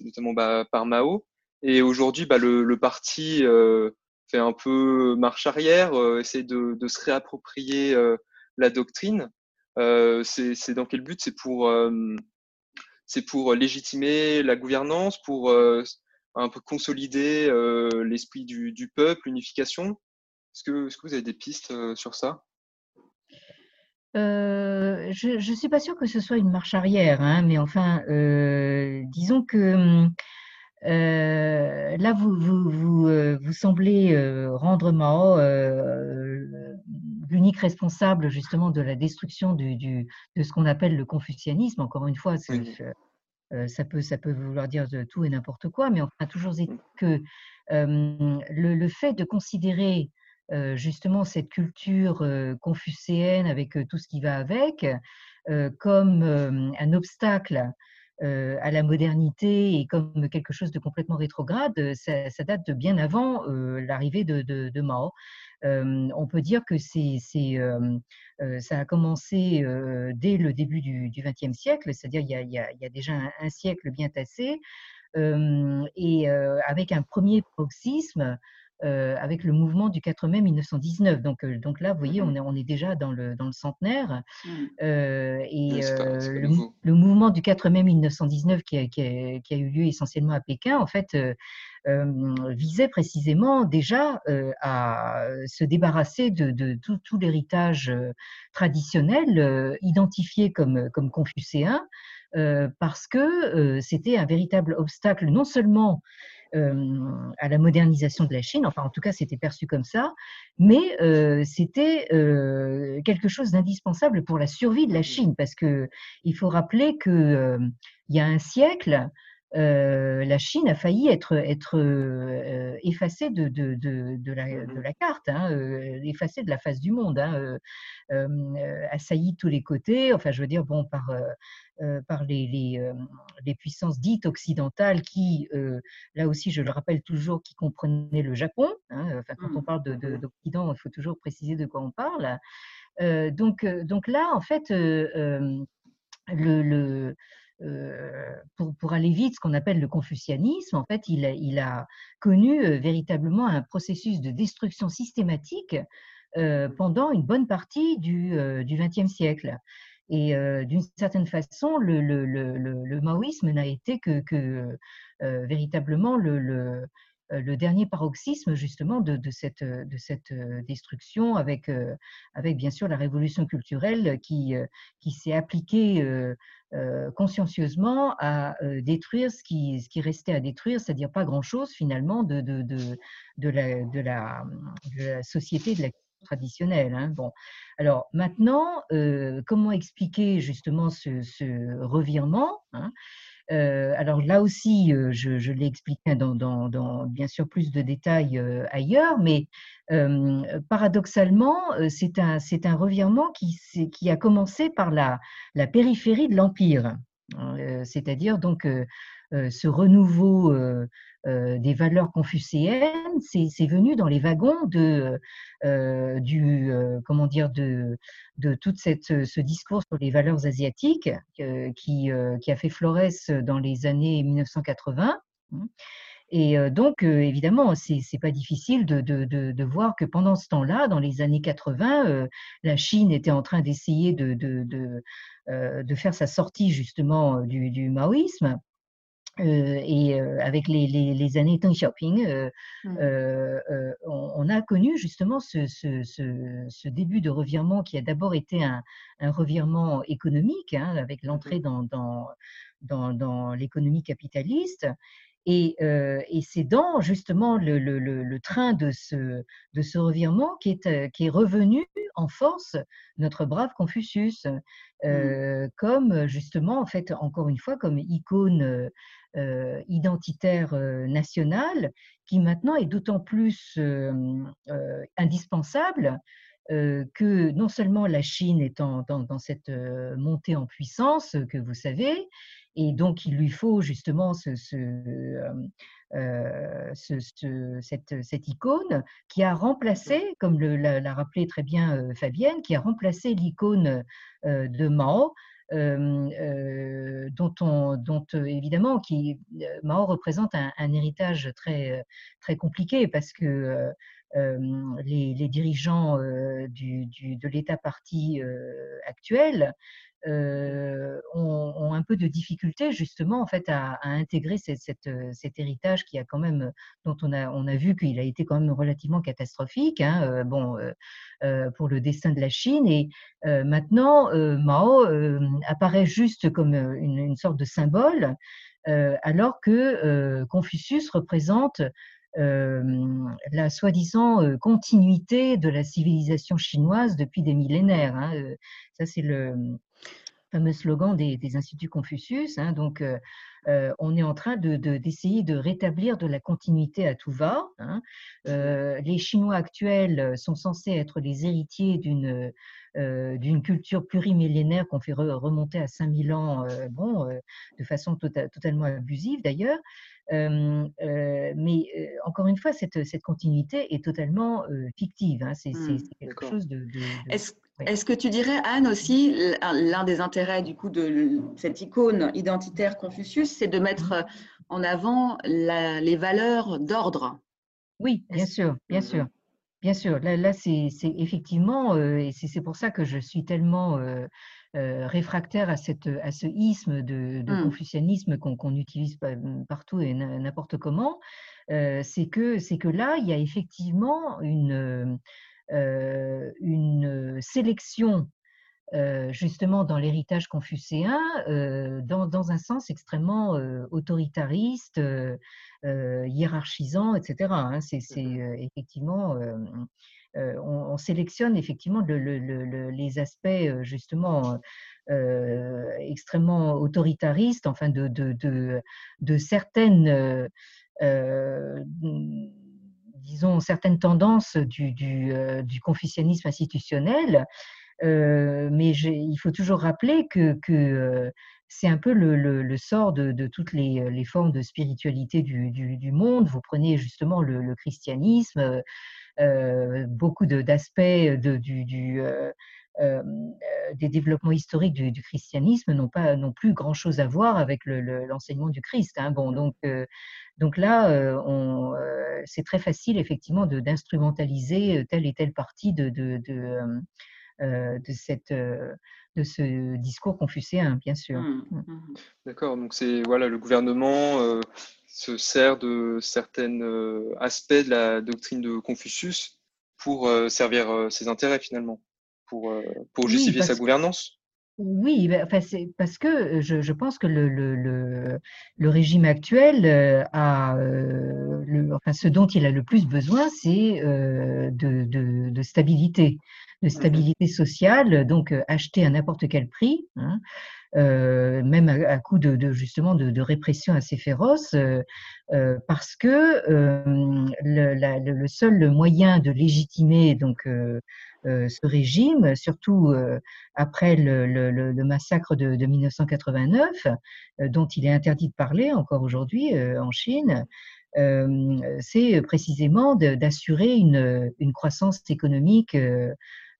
notamment bah, par Mao. Et aujourd'hui, le, parti fait un peu marche arrière, essaie de, de, se réapproprier la doctrine, euh, c'est dans quel but? C'est pour, euh, c'est pour légitimer la gouvernance, pour euh, un peu consolider l'esprit du, peuple, l'unification? Est-ce que, est que, vous avez des pistes sur ça? Je ne suis pas sûre que ce soit une marche arrière, hein, mais enfin, disons que là, vous, vous, vous, semblez rendre Mao l'unique responsable justement de la destruction du, de ce qu'on appelle le confucianisme. Encore une fois, euh, ça, peut, ça peut vouloir dire de tout et n'importe quoi, mais on a toujours dit que le, fait de considérer euh, justement cette culture euh, confucéenne avec tout ce qui va avec comme un obstacle à la modernité et comme quelque chose de complètement rétrograde, ça, date de bien avant l'arrivée de, de, Mao on peut dire que ça a commencé dès le début du XXe siècle, c'est-à-dire il, y a déjà un, siècle bien tassé. et avec un premier paroxysme euh, avec le mouvement du 4 mai 1919. Donc, euh, donc là, vous voyez, on mmh est, on est déjà dans le, dans le centenaire. Mmh. Euh, et le, mouvement du 4 mai 1919 qui a, qui, a, eu lieu essentiellement à Pékin, en fait, visait précisément déjà à se débarrasser de, de tout, tout l'héritage traditionnel identifié comme, comme confucéen, parce que c'était un véritable obstacle non seulement à la modernisation de la Chine. Enfin, en tout cas, c'était perçu comme ça. Mais c'était quelque chose d'indispensable pour la survie de la Chine, parce que il faut rappeler que il y a un siècle, la Chine a failli être, être effacée de, de, de, de, la, de mmh la carte, hein, effacée de la face du monde, hein, assaillie de tous les côtés. Enfin, je veux dire, bon, par euh, par les, les, euh, les, puissances dites occidentales qui, euh, là aussi, je le rappelle toujours, qui comprenaient le Japon. Hein, enfin, quand on mmh. parle d'Occident, il faut toujours préciser de quoi on parle. donc, donc là, en fait, le, le pour, pour, aller vite, ce qu'on appelle le confucianisme, en fait, il, il a connu véritablement un processus de destruction systématique pendant une bonne partie du XXe siècle. Et d'une certaine façon, le, le, le, le maoïsme n'a été que, que véritablement le, dernier paroxysme justement de, cette, de cette destruction avec, bien sûr la révolution culturelle qui, s'est appliquée consciencieusement à détruire ce qui, restait à détruire, c'est-à-dire pas grand-chose finalement de, la, société de. Hein. Bon, alors maintenant, euh, comment expliquer justement ce, revirement hein? Euh, alors là aussi, euh, je, l'ai expliqué dans, bien sûr plus de détails ailleurs, mais paradoxalement, c'est un, revirement qui, a commencé par la, périphérie de l'Empire, c'est-à-dire donc ce renouveau des valeurs confucéennes, c'est venu dans les wagons de, du, comment dire, de, de tout ce discours sur les valeurs asiatiques qui, a fait florès dans les années 1980. Hein. Et donc, évidemment, c'est n'est pas difficile de, voir que pendant ce temps-là, dans les années 80, la Chine était en train d'essayer de, de, faire sa sortie justement du, du maoïsme. Euh, et euh, avec les, les, les, années Deng Xiaoping, euh, mmh. on, a connu justement ce, ce, ce, début de revirement qui a d'abord été un, un, revirement économique, hein, avec l'entrée mmh. dans, dans, dans, dans l'économie capitaliste. Et, et c'est dans justement le, le, le, train de ce, de ce revirement qui est, qui est revenu en force notre brave Confucius, mmh. comme justement, en fait, encore une fois, comme icône euh, identitaire euh, national qui maintenant est d'autant plus euh, indispensable que non seulement la Chine est dans, cette montée en puissance que vous savez, et donc il lui faut justement ce, cette, cette, icône qui a remplacé, comme l'a rappelé très bien Fabienne, qui a remplacé l'icône de Mao euh, dont, on, dont évidemment qui, Mao représente un, héritage très, très compliqué parce que les, les, dirigeants du, du, de l'État parti actuel euh, ont, un peu de difficulté justement en fait à, intégrer euh, cet héritage qui a quand même dont on a vu qu'il a été quand même relativement catastrophique hein, euh, bon pour le destin de la Chine et maintenant Mao apparaît juste comme une, une, sorte de symbole alors que Confucius représente la soi-disant continuité de la civilisation chinoise depuis des millénaires. Hein, ça, c'est le, fameux slogan des, instituts Confucius. Hein, donc, euh, euh, on est en train d'essayer de, rétablir de la continuité à tout va. Hein. Euh, les Chinois actuels sont censés être les héritiers d'une d'une culture plurimillénaire qu'on fait remonter à 5000 ans, bon, de façon tota-, totalement abusive d'ailleurs. mais encore une fois, cette, cette, continuité est totalement fictive. Hein. C'est mmh, quelque chose de. de, est-ce que tu dirais, Anne, aussi, l'un des intérêts du coup de cette icône identitaire Confucius, c'est de mettre en avant les valeurs d'ordre? Oui, bien sûr, bien sûr. Bien sûr, là, là c'est effectivement, et c'est pour ça que je suis tellement réfractaire à, cette, à ce isme de, mmh. confucianisme qu'on utilise partout et n'importe comment, c'est que, que là, il y a effectivement une, une sélection justement dans l'héritage confucéen, dans, dans, un sens extrêmement autoritariste, hiérarchisant, etc. Hein. C'est effectivement, on, sélectionne effectivement le, les aspects justement extrêmement autoritaristes, enfin de, de, de, de certaines disons, certaines tendances du, du, du confucianisme institutionnel, euh, mais il faut toujours rappeler que, euh, c'est un peu le, sort de, toutes les, formes de spiritualité du, monde. Vous prenez justement le, christianisme, euh, beaucoup d'aspects du, euh, des développements historiques du, du christianisme n'ont pas non plus grand chose à voir avec l'enseignement du Christ. Hein. Bon, donc, donc là, on, c'est très facile effectivement d'instrumentaliser telle et telle partie de, de, de euh, de, cette, euh, de ce discours confucéen, bien sûr. Mmh, mmh. Mmh. D'accord, donc c'est voilà, le gouvernement euh, se sert de certains aspects de la doctrine de Confucius pour servir ses intérêts finalement, pour, pour justifier sa gouvernance? Oui, ben, enfin, c'est parce que je, je, pense que le, le, le, le régime actuel a, le, enfin, ce dont il a le plus besoin, c'est de, de, de, stabilité de mmh stabilité sociale, donc acheter à n'importe quel prix, hein, même à, coup de, justement de, répression assez féroce, parce que le, seul moyen de légitimer donc ce régime, surtout après le, massacre de, 1989, dont il est interdit de parler encore aujourd'hui en Chine, c'est précisément d'assurer une, une, croissance économique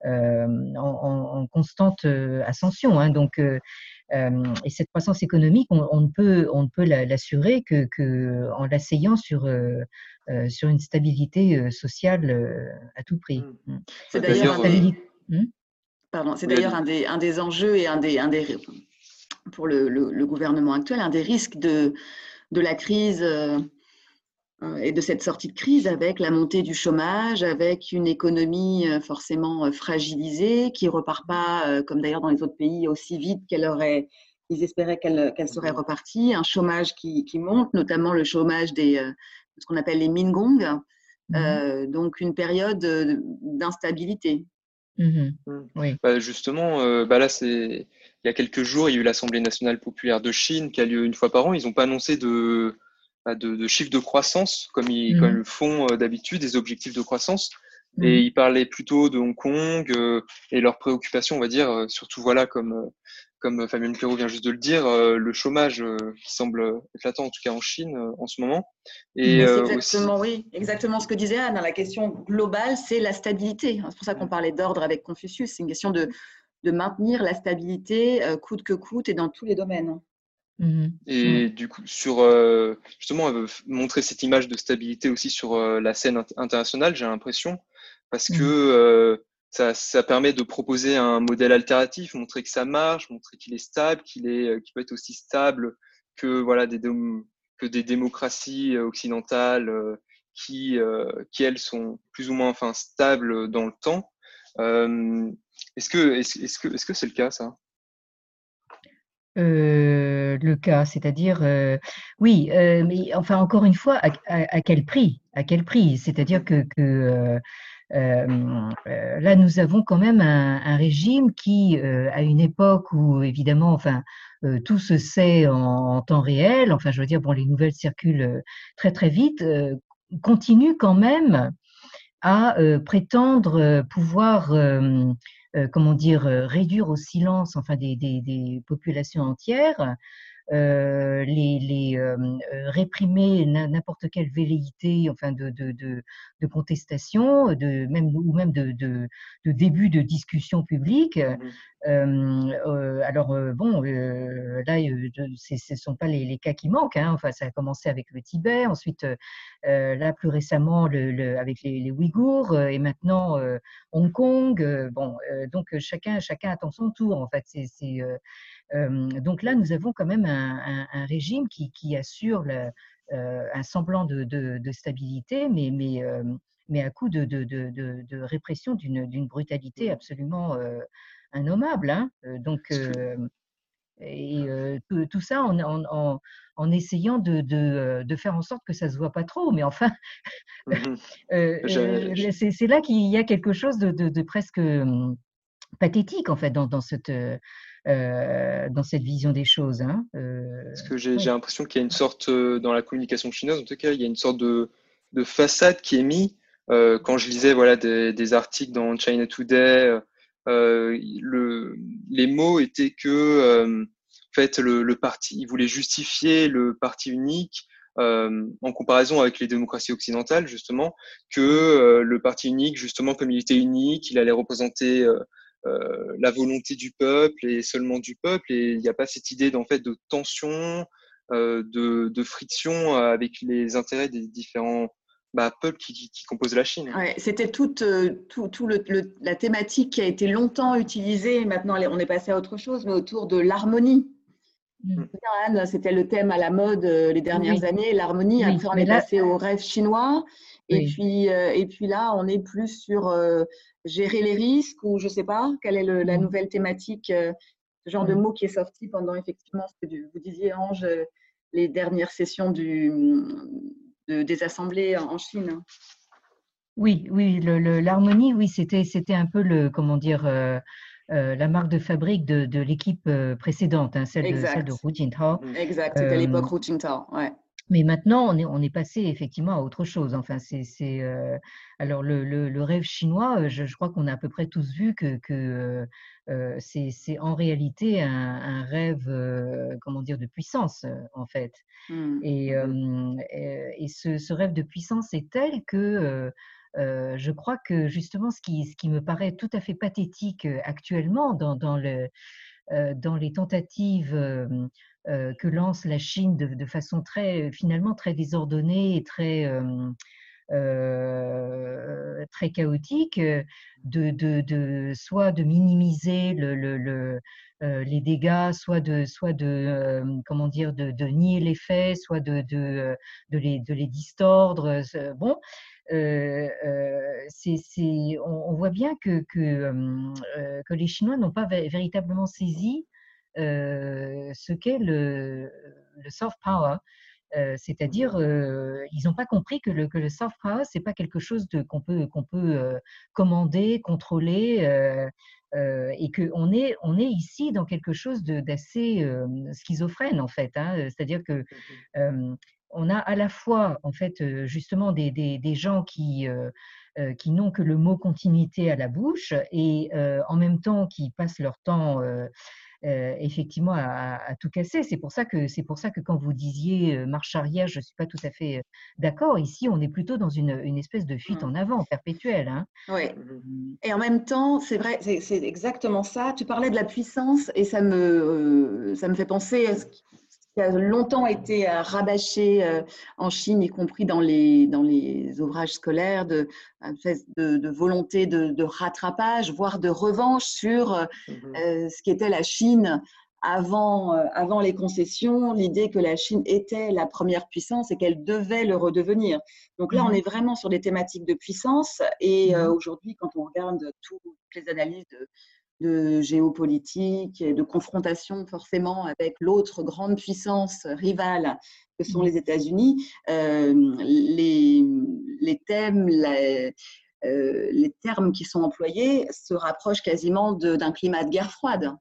euh, en, constante euh, ascension. Hein. donc, euh, et cette croissance économique, on, ne peut, on ne peut l'assurer que, que, en l'asseyant sur, sur une stabilité sociale à tout prix. Mmh. Mmh. C'est d'ailleurs un, des... C'est d'ailleurs un des, un des enjeux et un des, un des pour le, le, gouvernement actuel, un des risques de, de la crise euh, et de cette sortie de crise avec la montée du chômage, avec une économie euh, forcément euh, fragilisée qui repart pas, comme d'ailleurs dans les autres pays, aussi vite qu'elle aurait, ils espéraient qu'elle serait repartie, un chômage qui, qui, monte, notamment le chômage des ce qu'on appelle les mingong, mmh donc une période d'instabilité. Mmh oui. Bah justement, bah là c'est il y a quelques jours, il y a eu l'Assemblée nationale populaire de Chine qui a lieu une fois par an. Ils n'ont pas annoncé de de, chiffres de croissance, comme ils, mmh. le font euh, d'habitude, des objectifs de croissance. Mmh. Et ils parlaient plutôt de Hong Kong euh, et leurs préoccupations, on va dire, euh, surtout voilà, comme, comme Fabien Clairaut vient juste de le dire, le chômage qui semble éclatant, en tout cas en Chine en ce moment. Et, exactement, oui, exactement ce que disait Anne. La question globale, c'est la stabilité. C'est pour ça qu'on mmh. parlait d'ordre avec Confucius. C'est une question de, de maintenir la stabilité coûte que coûte et dans tous les domaines. Mmh et du coup, sur euh, justement, montrer cette image de stabilité aussi sur euh, la scène internationale, j'ai l'impression, parce mmh que euh, ça, ça, permet de proposer un modèle alternatif, montrer que ça marche, montrer qu'il est stable, qu'il est, qu'il peut être aussi stable que voilà des que des démocraties occidentales qui, qui elles sont plus ou moins enfin stables dans le temps. est-ce que est-ce que est-ce que c'est le cas ça? euh, le cas, c'est-à-dire, euh, oui, euh, mais enfin, encore une fois, à, quel prix À quel prix? C'est-à-dire que, là, nous avons quand même un, régime qui, à une époque où, évidemment, enfin, tout se sait en, temps réel, enfin, je veux dire, bon, les nouvelles circulent très, très vite, continue quand même à prétendre pouvoir euh, comment dire, euh, réduire au silence enfin des, des, populations entières euh, les, les euh, réprimer n'importe quelle velléité, enfin de, de, de, de, contestation, de même ou même de, début de discussion publique. Mmh euh, alors bon, là, ce ne sont pas les, les, cas qui manquent. Hein. Enfin, ça a commencé avec le Tibet, ensuite là plus récemment le, le, avec les, les Ouïghours et maintenant Hong Kong. bon, donc chacun chacun attend son tour. En fait, c'est donc là, nous avons quand même un, un, régime qui, qui assure un semblant de, de, de, stabilité, mais, mais, mais à coup de, de répression d'une brutalité absolument innommable. Hein donc, et tout, tout, ça en, en, en essayant de, de, faire en sorte que ça se voit pas trop. Mais enfin, mmh c'est là qu'il y a quelque chose de, presque pathétique en fait dans, dans cette dans cette vision des choses. Hein. Euh, Parce que j'ai l'impression qu'il y a une sorte, euh, dans la communication chinoise en tout cas, il y a une sorte de, de façade qui est mise. quand je lisais voilà, des, des articles dans China Today, le, les mots étaient que en fait, le, le, parti, il voulait justifier le parti unique euh, en comparaison avec les démocraties occidentales, justement, que euh, le parti unique, justement, comme il était unique, il allait représenter euh, euh, la volonté du peuple et seulement du peuple. Et il n'y a pas cette idée d'en fait de tension, euh, de, de, friction avec les intérêts des différents bah, peuples qui, qui, composent la Chine. Ouais, C'était toute euh, tout, tout le, la thématique qui a été longtemps utilisée. Maintenant, on est passé à autre chose, mais autour de l'harmonie. Mm. C'était le thème à la mode les dernières années, l'harmonie. Après, on est passé au rêve chinois. Et, puis, et puis là, on est plus sur gérer les risques ou je sais pas, quelle est le, la mmh. nouvelle thématique, euh, ce genre de mot qui est sorti pendant effectivement ce que vous disiez, Ange, euh, les dernières sessions du, de, des assemblées en Chine. Oui, oui, l'harmonie, oui, c'était c'était un peu le comment dire euh, la marque de fabrique de, de l'équipe précédente, hein, celle, de, celle de Hu Jintao. Exact, c'était l'époque Hu Jintao, ouais. Mais maintenant, on est, on est passé effectivement à autre chose. Enfin, c'est, euh, alors le, le, le, rêve chinois, euh, je, je crois qu'on a à peu près tous vu que, que euh, c'est, en réalité un, un rêve, euh, comment dire, de puissance en fait. Mmh. Et, mmh. et ce, ce, rêve de puissance est tel que je crois que justement, ce qui, ce qui me paraît tout à fait pathétique actuellement dans, dans le dans les tentatives euh, que lance la Chine de, façon très, finalement, très désordonnée et très, euh, euh, très chaotique, de, de, de, soit de minimiser le, le, le euh, les dégâts, soit de, soit de euh, comment dire, de, nier les faits, soit de, les, de les distordre. Bon, euh, c'est, on, on, voit bien que, que, que les Chinois n'ont pas véritablement saisi euh, ce qu'est le, le, soft power. Euh, c'est-à-dire, euh, ils n'ont pas compris que le, que le soft power, c'est pas quelque chose qu'on peut, qu'on peut commander, contrôler, et qu'on est, on est ici dans quelque chose d'assez schizophrène en fait. Hein. C'est-à-dire que on a à la fois en fait justement des, des, des gens qui qui n'ont que le mot continuité à la bouche et en même temps qui passent leur temps euh, effectivement à, à, tout casser. C'est pour ça que c'est pour ça que quand vous disiez euh, marche arrière, je suis pas tout à fait euh, d'accord. Ici, on est plutôt dans une, une espèce de fuite mmh. en avant perpétuelle. Hein. Oui. Mmh. Et en même temps, c'est vrai, c'est exactement ça. Tu parlais de la puissance et ça me ça me fait penser à ce qui a longtemps été euh, rabâché euh, en Chine, y compris dans les, dans les ouvrages scolaires, de, de, volonté de, rattrapage, voire de revanche sur euh, mmh ce qu'était la Chine avant, avant les concessions, l'idée que la Chine était la première puissance et qu'elle devait le redevenir. Donc là, on mmh est vraiment sur des thématiques de puissance. Et mmh aujourd'hui, quand on regarde toutes les analyses de, de géopolitique et de confrontation forcément avec l'autre grande puissance rivale que sont les États-Unis, euh, les, les, thèmes, les, euh, les, termes qui sont employés se rapprochent quasiment d'un climat de guerre froide.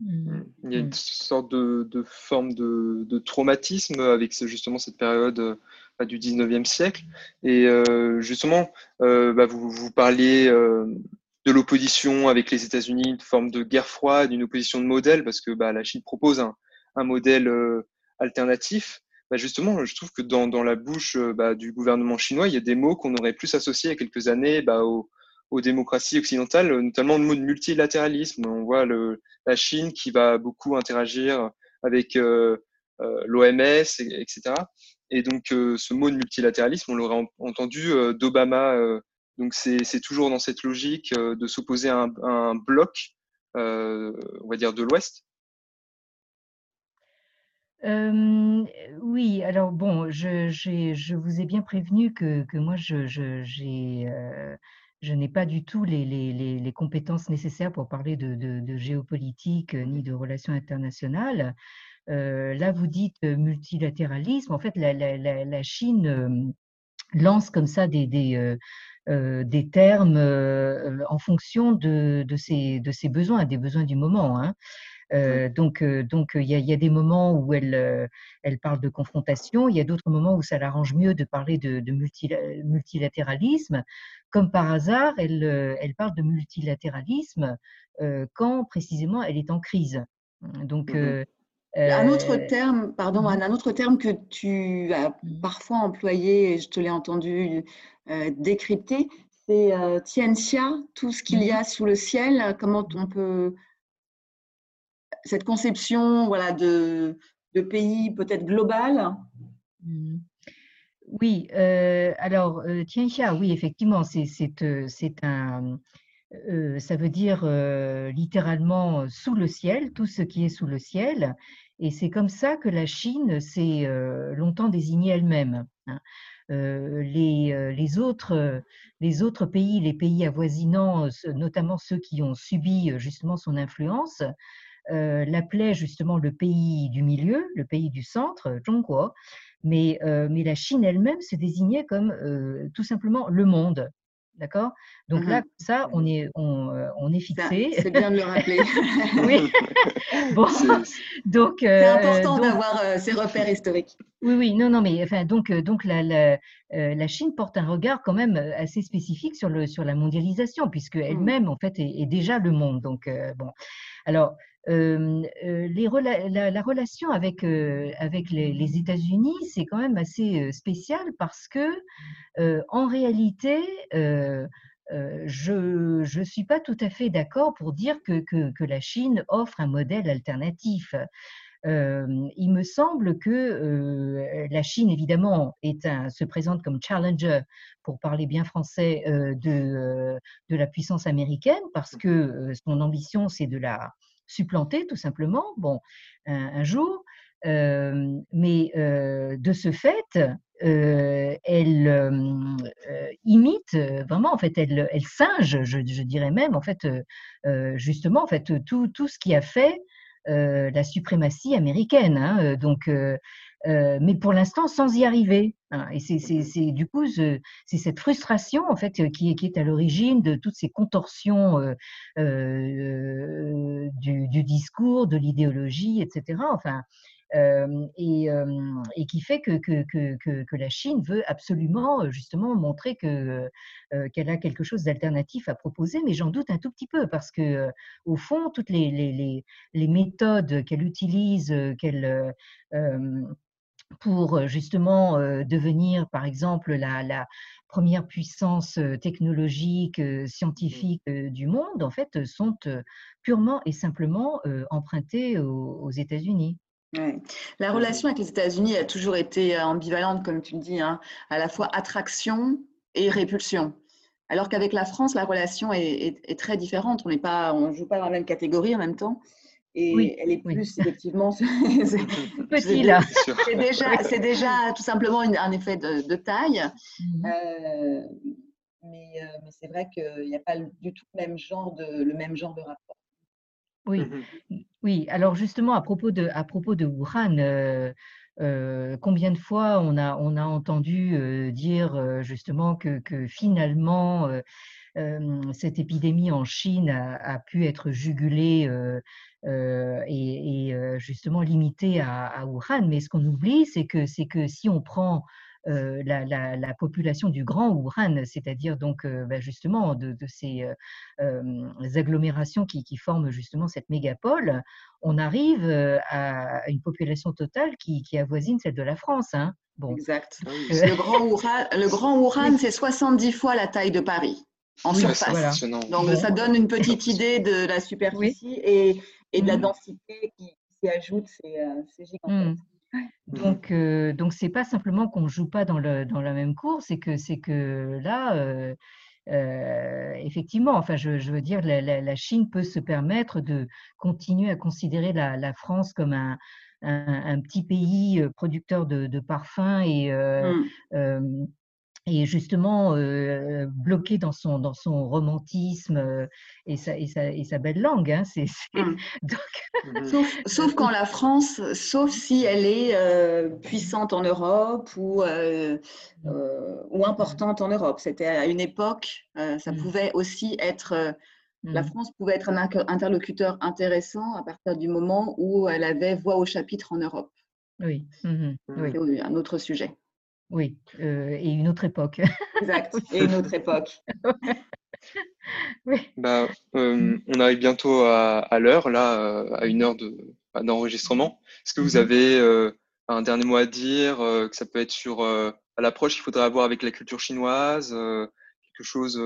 Mmh. Il y a une sorte de, de forme de, de, traumatisme avec justement cette période euh, du 19e siècle. Et euh, justement, euh, bah, vous, vous parliez de l'opposition avec les États-Unis, une forme de guerre froide, une opposition de modèle, parce que bah, la Chine propose un, un modèle alternatif. Bah, justement, je trouve que dans, dans la bouche bah, du gouvernement chinois, il y a des mots qu'on aurait plus associés il y a quelques années bah, aux, aux, démocraties occidentales, notamment le mot de multilatéralisme. On voit le, la Chine qui va beaucoup interagir avec euh, euh, l'OMS, etc. Et donc, euh, ce mot de multilatéralisme, on l'aurait entendu d'Obama. Donc, c'est toujours dans cette logique de s'opposer à, un bloc, on va dire, de l'Ouest oui, alors bon, je, je vous ai bien prévenu que, que moi, je, je, je n'ai pas du tout les, les, les, compétences nécessaires pour parler de, géopolitique ni de relations internationales. là, vous dites multilatéralisme. En fait, la, la, la, Chine lance comme ça des, des termes en fonction de, de, ses, de ses besoins, des besoins du moment. Hein. Euh, donc, euh, donc il y, y, a des moments où elle, euh, elle parle de confrontation, il y a d'autres moments où ça l'arrange mieux de parler de, de multilatéralisme. Comme par hasard, elle, elle parle de multilatéralisme quand précisément elle est en crise. Donc, mmh un autre terme, pardon, mmh un autre terme que tu as mmh parfois employé, et je te l'ai entendu décrypter, c'est Tianxia, tout ce qu'il y a sous le ciel. Comment on peut cette conception voilà, de, de pays peut-être global? Oui, euh, alors euh, Tianxia, oui, effectivement, c'est euh, un. ça veut dire littéralement sous le ciel, tout ce qui est sous le ciel. Et c'est comme ça que la Chine s'est longtemps désignée elle-même. Hein. Les, les, autres, les autres pays, les pays avoisinants, notamment ceux qui ont subi justement son influence, euh, l'appelait justement le pays du milieu, le pays du centre, Zhongguo, mais, euh, mais la Chine elle-même se désignait comme euh, tout simplement le monde. D'accord? Donc là, mmh ça, on est, on, on est fixé. C'est bien de le rappeler. oui. bon, donc. C'est important d'avoir ces repères historiques. Oui, oui, non, non, mais enfin, donc, donc la, la, la, Chine porte un regard quand même assez spécifique sur, le, sur la mondialisation, puisque mmh. elle-même, en fait, est, est, déjà le monde. Donc, bon. Alors, la, la, relation avec, avec les, États-Unis, c'est quand même assez spécial parce que, en réalité, je ne suis pas tout à fait d'accord pour dire que, que, la Chine offre un modèle alternatif. Il me semble que la Chine, évidemment, se présente comme challenger, pour parler bien français, de, de la puissance américaine, parce que son ambition, c'est de la, supplanter tout simplement, bon, un, jour. Mais de ce fait, elle imite vraiment, en fait, elle, singe, je, dirais même, en fait, justement, en fait, tout, tout ce qui a fait la suprématie américaine. Hein, donc, euh, mais pour l'instant sans y arriver. Hein. Et c'est du coup c'est cette frustration en fait qui est, qui est à l'origine de toutes ces contorsions euh, euh, du, du, discours, de l'idéologie, etc. Enfin, euh, et, et, qui fait que, que, que, que, la Chine veut absolument justement montrer que qu'elle a quelque chose d'alternatif à proposer, mais j'en doute un tout petit peu parce que au fond toutes les, les, les, méthodes qu'elle utilise, qu'elle pour justement devenir, par exemple, la, première puissance technologique, mmh. scientifique du monde, en fait, sont purement et simplement empruntées aux, États-Unis. La mmh. relation avec les États-Unis a toujours été ambivalente, comme tu le dis, hein, à la fois attraction et répulsion. Alors qu'avec la France, la relation est, est très différente. On ne on joue pas dans la même catégorie en même temps. Et elle est plus effectivement. Petit là. C'est déjà, c'est déjà tout simplement un effet de, taille. Mmh euh, mais, euh, mais c'est vrai qu'il n'y a pas du tout le même genre de, le même genre de rapport. Oui, mmh oui. Alors justement, à propos de, à propos de Wuhan, euh, combien de fois on a, on a entendu dire justement que, que finalement cette épidémie en Chine a, pu être jugulée et, justement limitée à, Wuhan. Mais ce qu'on oublie, c'est que, que si on prend la, population du Grand Wuhan, c'est-à-dire donc bah, justement de, ces agglomérations qui, forment justement cette mégapole, on arrive à une population totale qui, avoisine celle de la France. Hein. Bon. Exact. Le Grand Wuhan, le Grand Wuhan c'est 70 fois la taille de Paris en surface. Donc ça donne une petite idée de la superficie et, de la mmh. densité qui s'y ajoute, c'est euh, gigantesque. Mmh. Donc, euh, donc c'est pas simplement qu'on joue pas dans, le, dans la même cour, c'est que c'est que là, euh, effectivement, enfin, je, veux dire, la, Chine peut se permettre de continuer à considérer la, France comme un, un, petit pays producteur de, parfums et mmh et justement euh, bloqué dans son, dans son romantisme euh, et, sa, et, sa, et, sa, belle langue. Hein, c'est, mmh. Donc... sauf, sauf, quand la France, sauf si elle est euh, puissante en Europe ou, euh, ou importante en Europe. C'était à une époque, ça mmh. pouvait aussi être. La mmh. France pouvait être un interlocuteur intéressant à partir du moment où elle avait voix au chapitre en Europe. Oui. oui. un autre sujet. Oui, euh, et une autre époque. Exact, et une autre époque. oui. Bah, euh, on arrive bientôt à, l'heure, là, euh, à une heure d'enregistrement. Est-ce que vous mhm. avez un dernier mot à dire, que ça peut être sur l'approche qu'il faudrait avoir avec la culture chinoise, quelque chose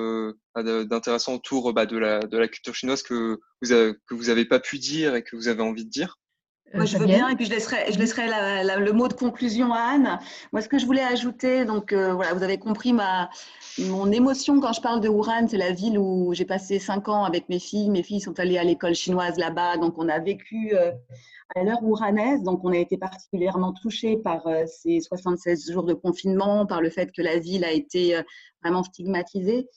d'intéressant autour bah, de, la, de la culture chinoise que vous que vous n'avez pas pu dire et que vous avez envie de dire? Moi, je veux bien, et puis je laisserai, je laisserai le mot de conclusion à Anne. Moi, ce que je voulais ajouter, donc euh, voilà, vous avez compris ma, mon émotion quand je parle de Wuhan, c'est la ville où j'ai passé cinq ans avec mes filles. Mes filles sont allées à l'école chinoise là-bas, donc on a vécu euh, à l'heure wuhanaise, donc on a été particulièrement touchés par euh, ces 76 jours de confinement, par le fait que la ville a été vraiment stigmatisée.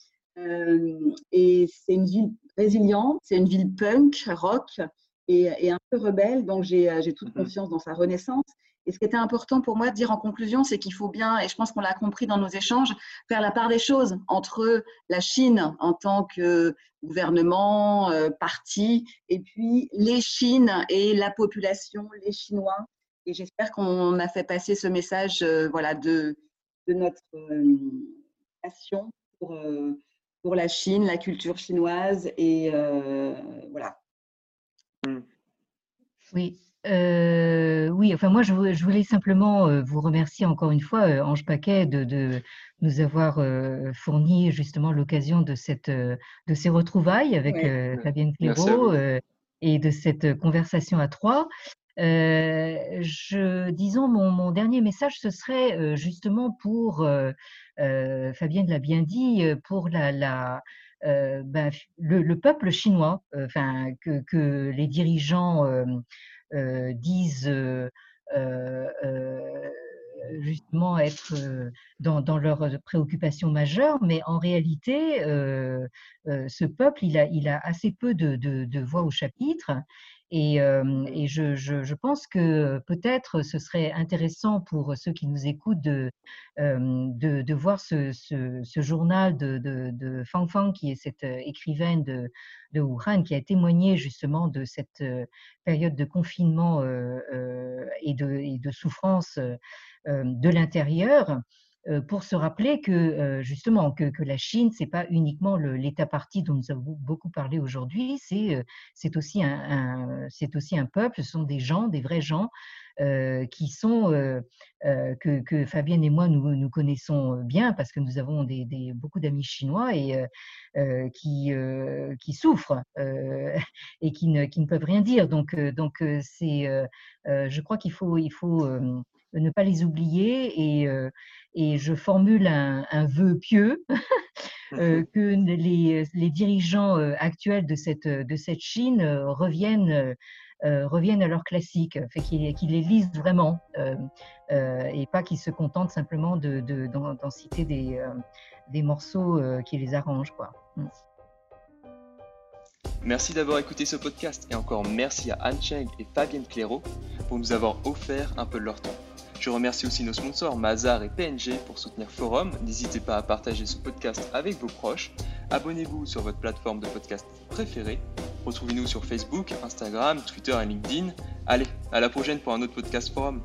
et c'est une ville résiliente, c'est une ville punk, rock et, un peu rebelle, donc euh, j'ai toute mhm. confiance dans sa renaissance. Et ce qui était important pour moi de dire en conclusion, c'est qu'il faut bien, et je pense qu'on l'a compris dans nos échanges, faire la part des choses entre la Chine en tant que gouvernement, euh, parti, et puis les Chines et la population, les Chinois. Et j'espère qu'on a fait passer ce message euh, voilà, de, de notre passion pour, pour la Chine, la culture chinoise, et voilà, Mmh. Oui, euh, oui, enfin moi je, voulais simplement euh, vous remercier encore une fois, euh, Ange Paquet, de, nous avoir fourni justement l'occasion de, cette, de ces retrouvailles avec Fabienne Clairaut et de cette conversation à trois. je, disons, mon, dernier message, ce serait justement pour, Fabienne l'a bien dit, pour la, la euh, ben, le, peuple chinois, euh, enfin que, les dirigeants euh, disent justement être dans, dans, leurs préoccupations majeures, mais en réalité, ce peuple, il a, assez peu de voix au chapitre et, je, pense que peut-être ce serait intéressant pour ceux qui nous écoutent de, de, de, voir ce, ce, journal de, de, Fang Fang, qui est cette écrivaine de, de Wuhan, qui a témoigné justement de cette période de confinement et, de, et de souffrance de l'intérieur. Euh, pour se rappeler que euh, justement que, la Chine, c'est pas uniquement l'État parti dont nous avons beaucoup parlé aujourd'hui, c'est euh, c'est aussi un, c'est aussi un peuple, ce sont des gens, des vrais gens qui sont que, que, Fabienne et moi nous, nous connaissons bien parce que nous avons des beaucoup d'amis chinois et qui qui souffrent et qui ne, qui ne peuvent rien dire. Donc donc c'est je crois qu'il faut il faut ne pas les oublier et, et je formule un, un vœu pieux euh, que les, les, dirigeants actuels de cette, de cette Chine reviennent, reviennent à leurs classiques, fait qu'ils les lisent vraiment et pas qu'ils se contentent simplement d'en de, d'en citer des, des morceaux qui les arrangent. Quoi. Mm. Merci d'avoir écouté ce podcast et encore merci à Anne Cheng et Fabienne Clairaut pour nous avoir offert un peu de leur temps. Je remercie aussi nos sponsors Mazar et PNG pour soutenir Forum. N'hésitez pas à partager ce podcast avec vos proches. Abonnez-vous sur votre plateforme de podcast préférée. Retrouvez-nous sur Facebook, Instagram, Twitter et LinkedIn. Allez, à la prochaine pour un autre podcast Forum.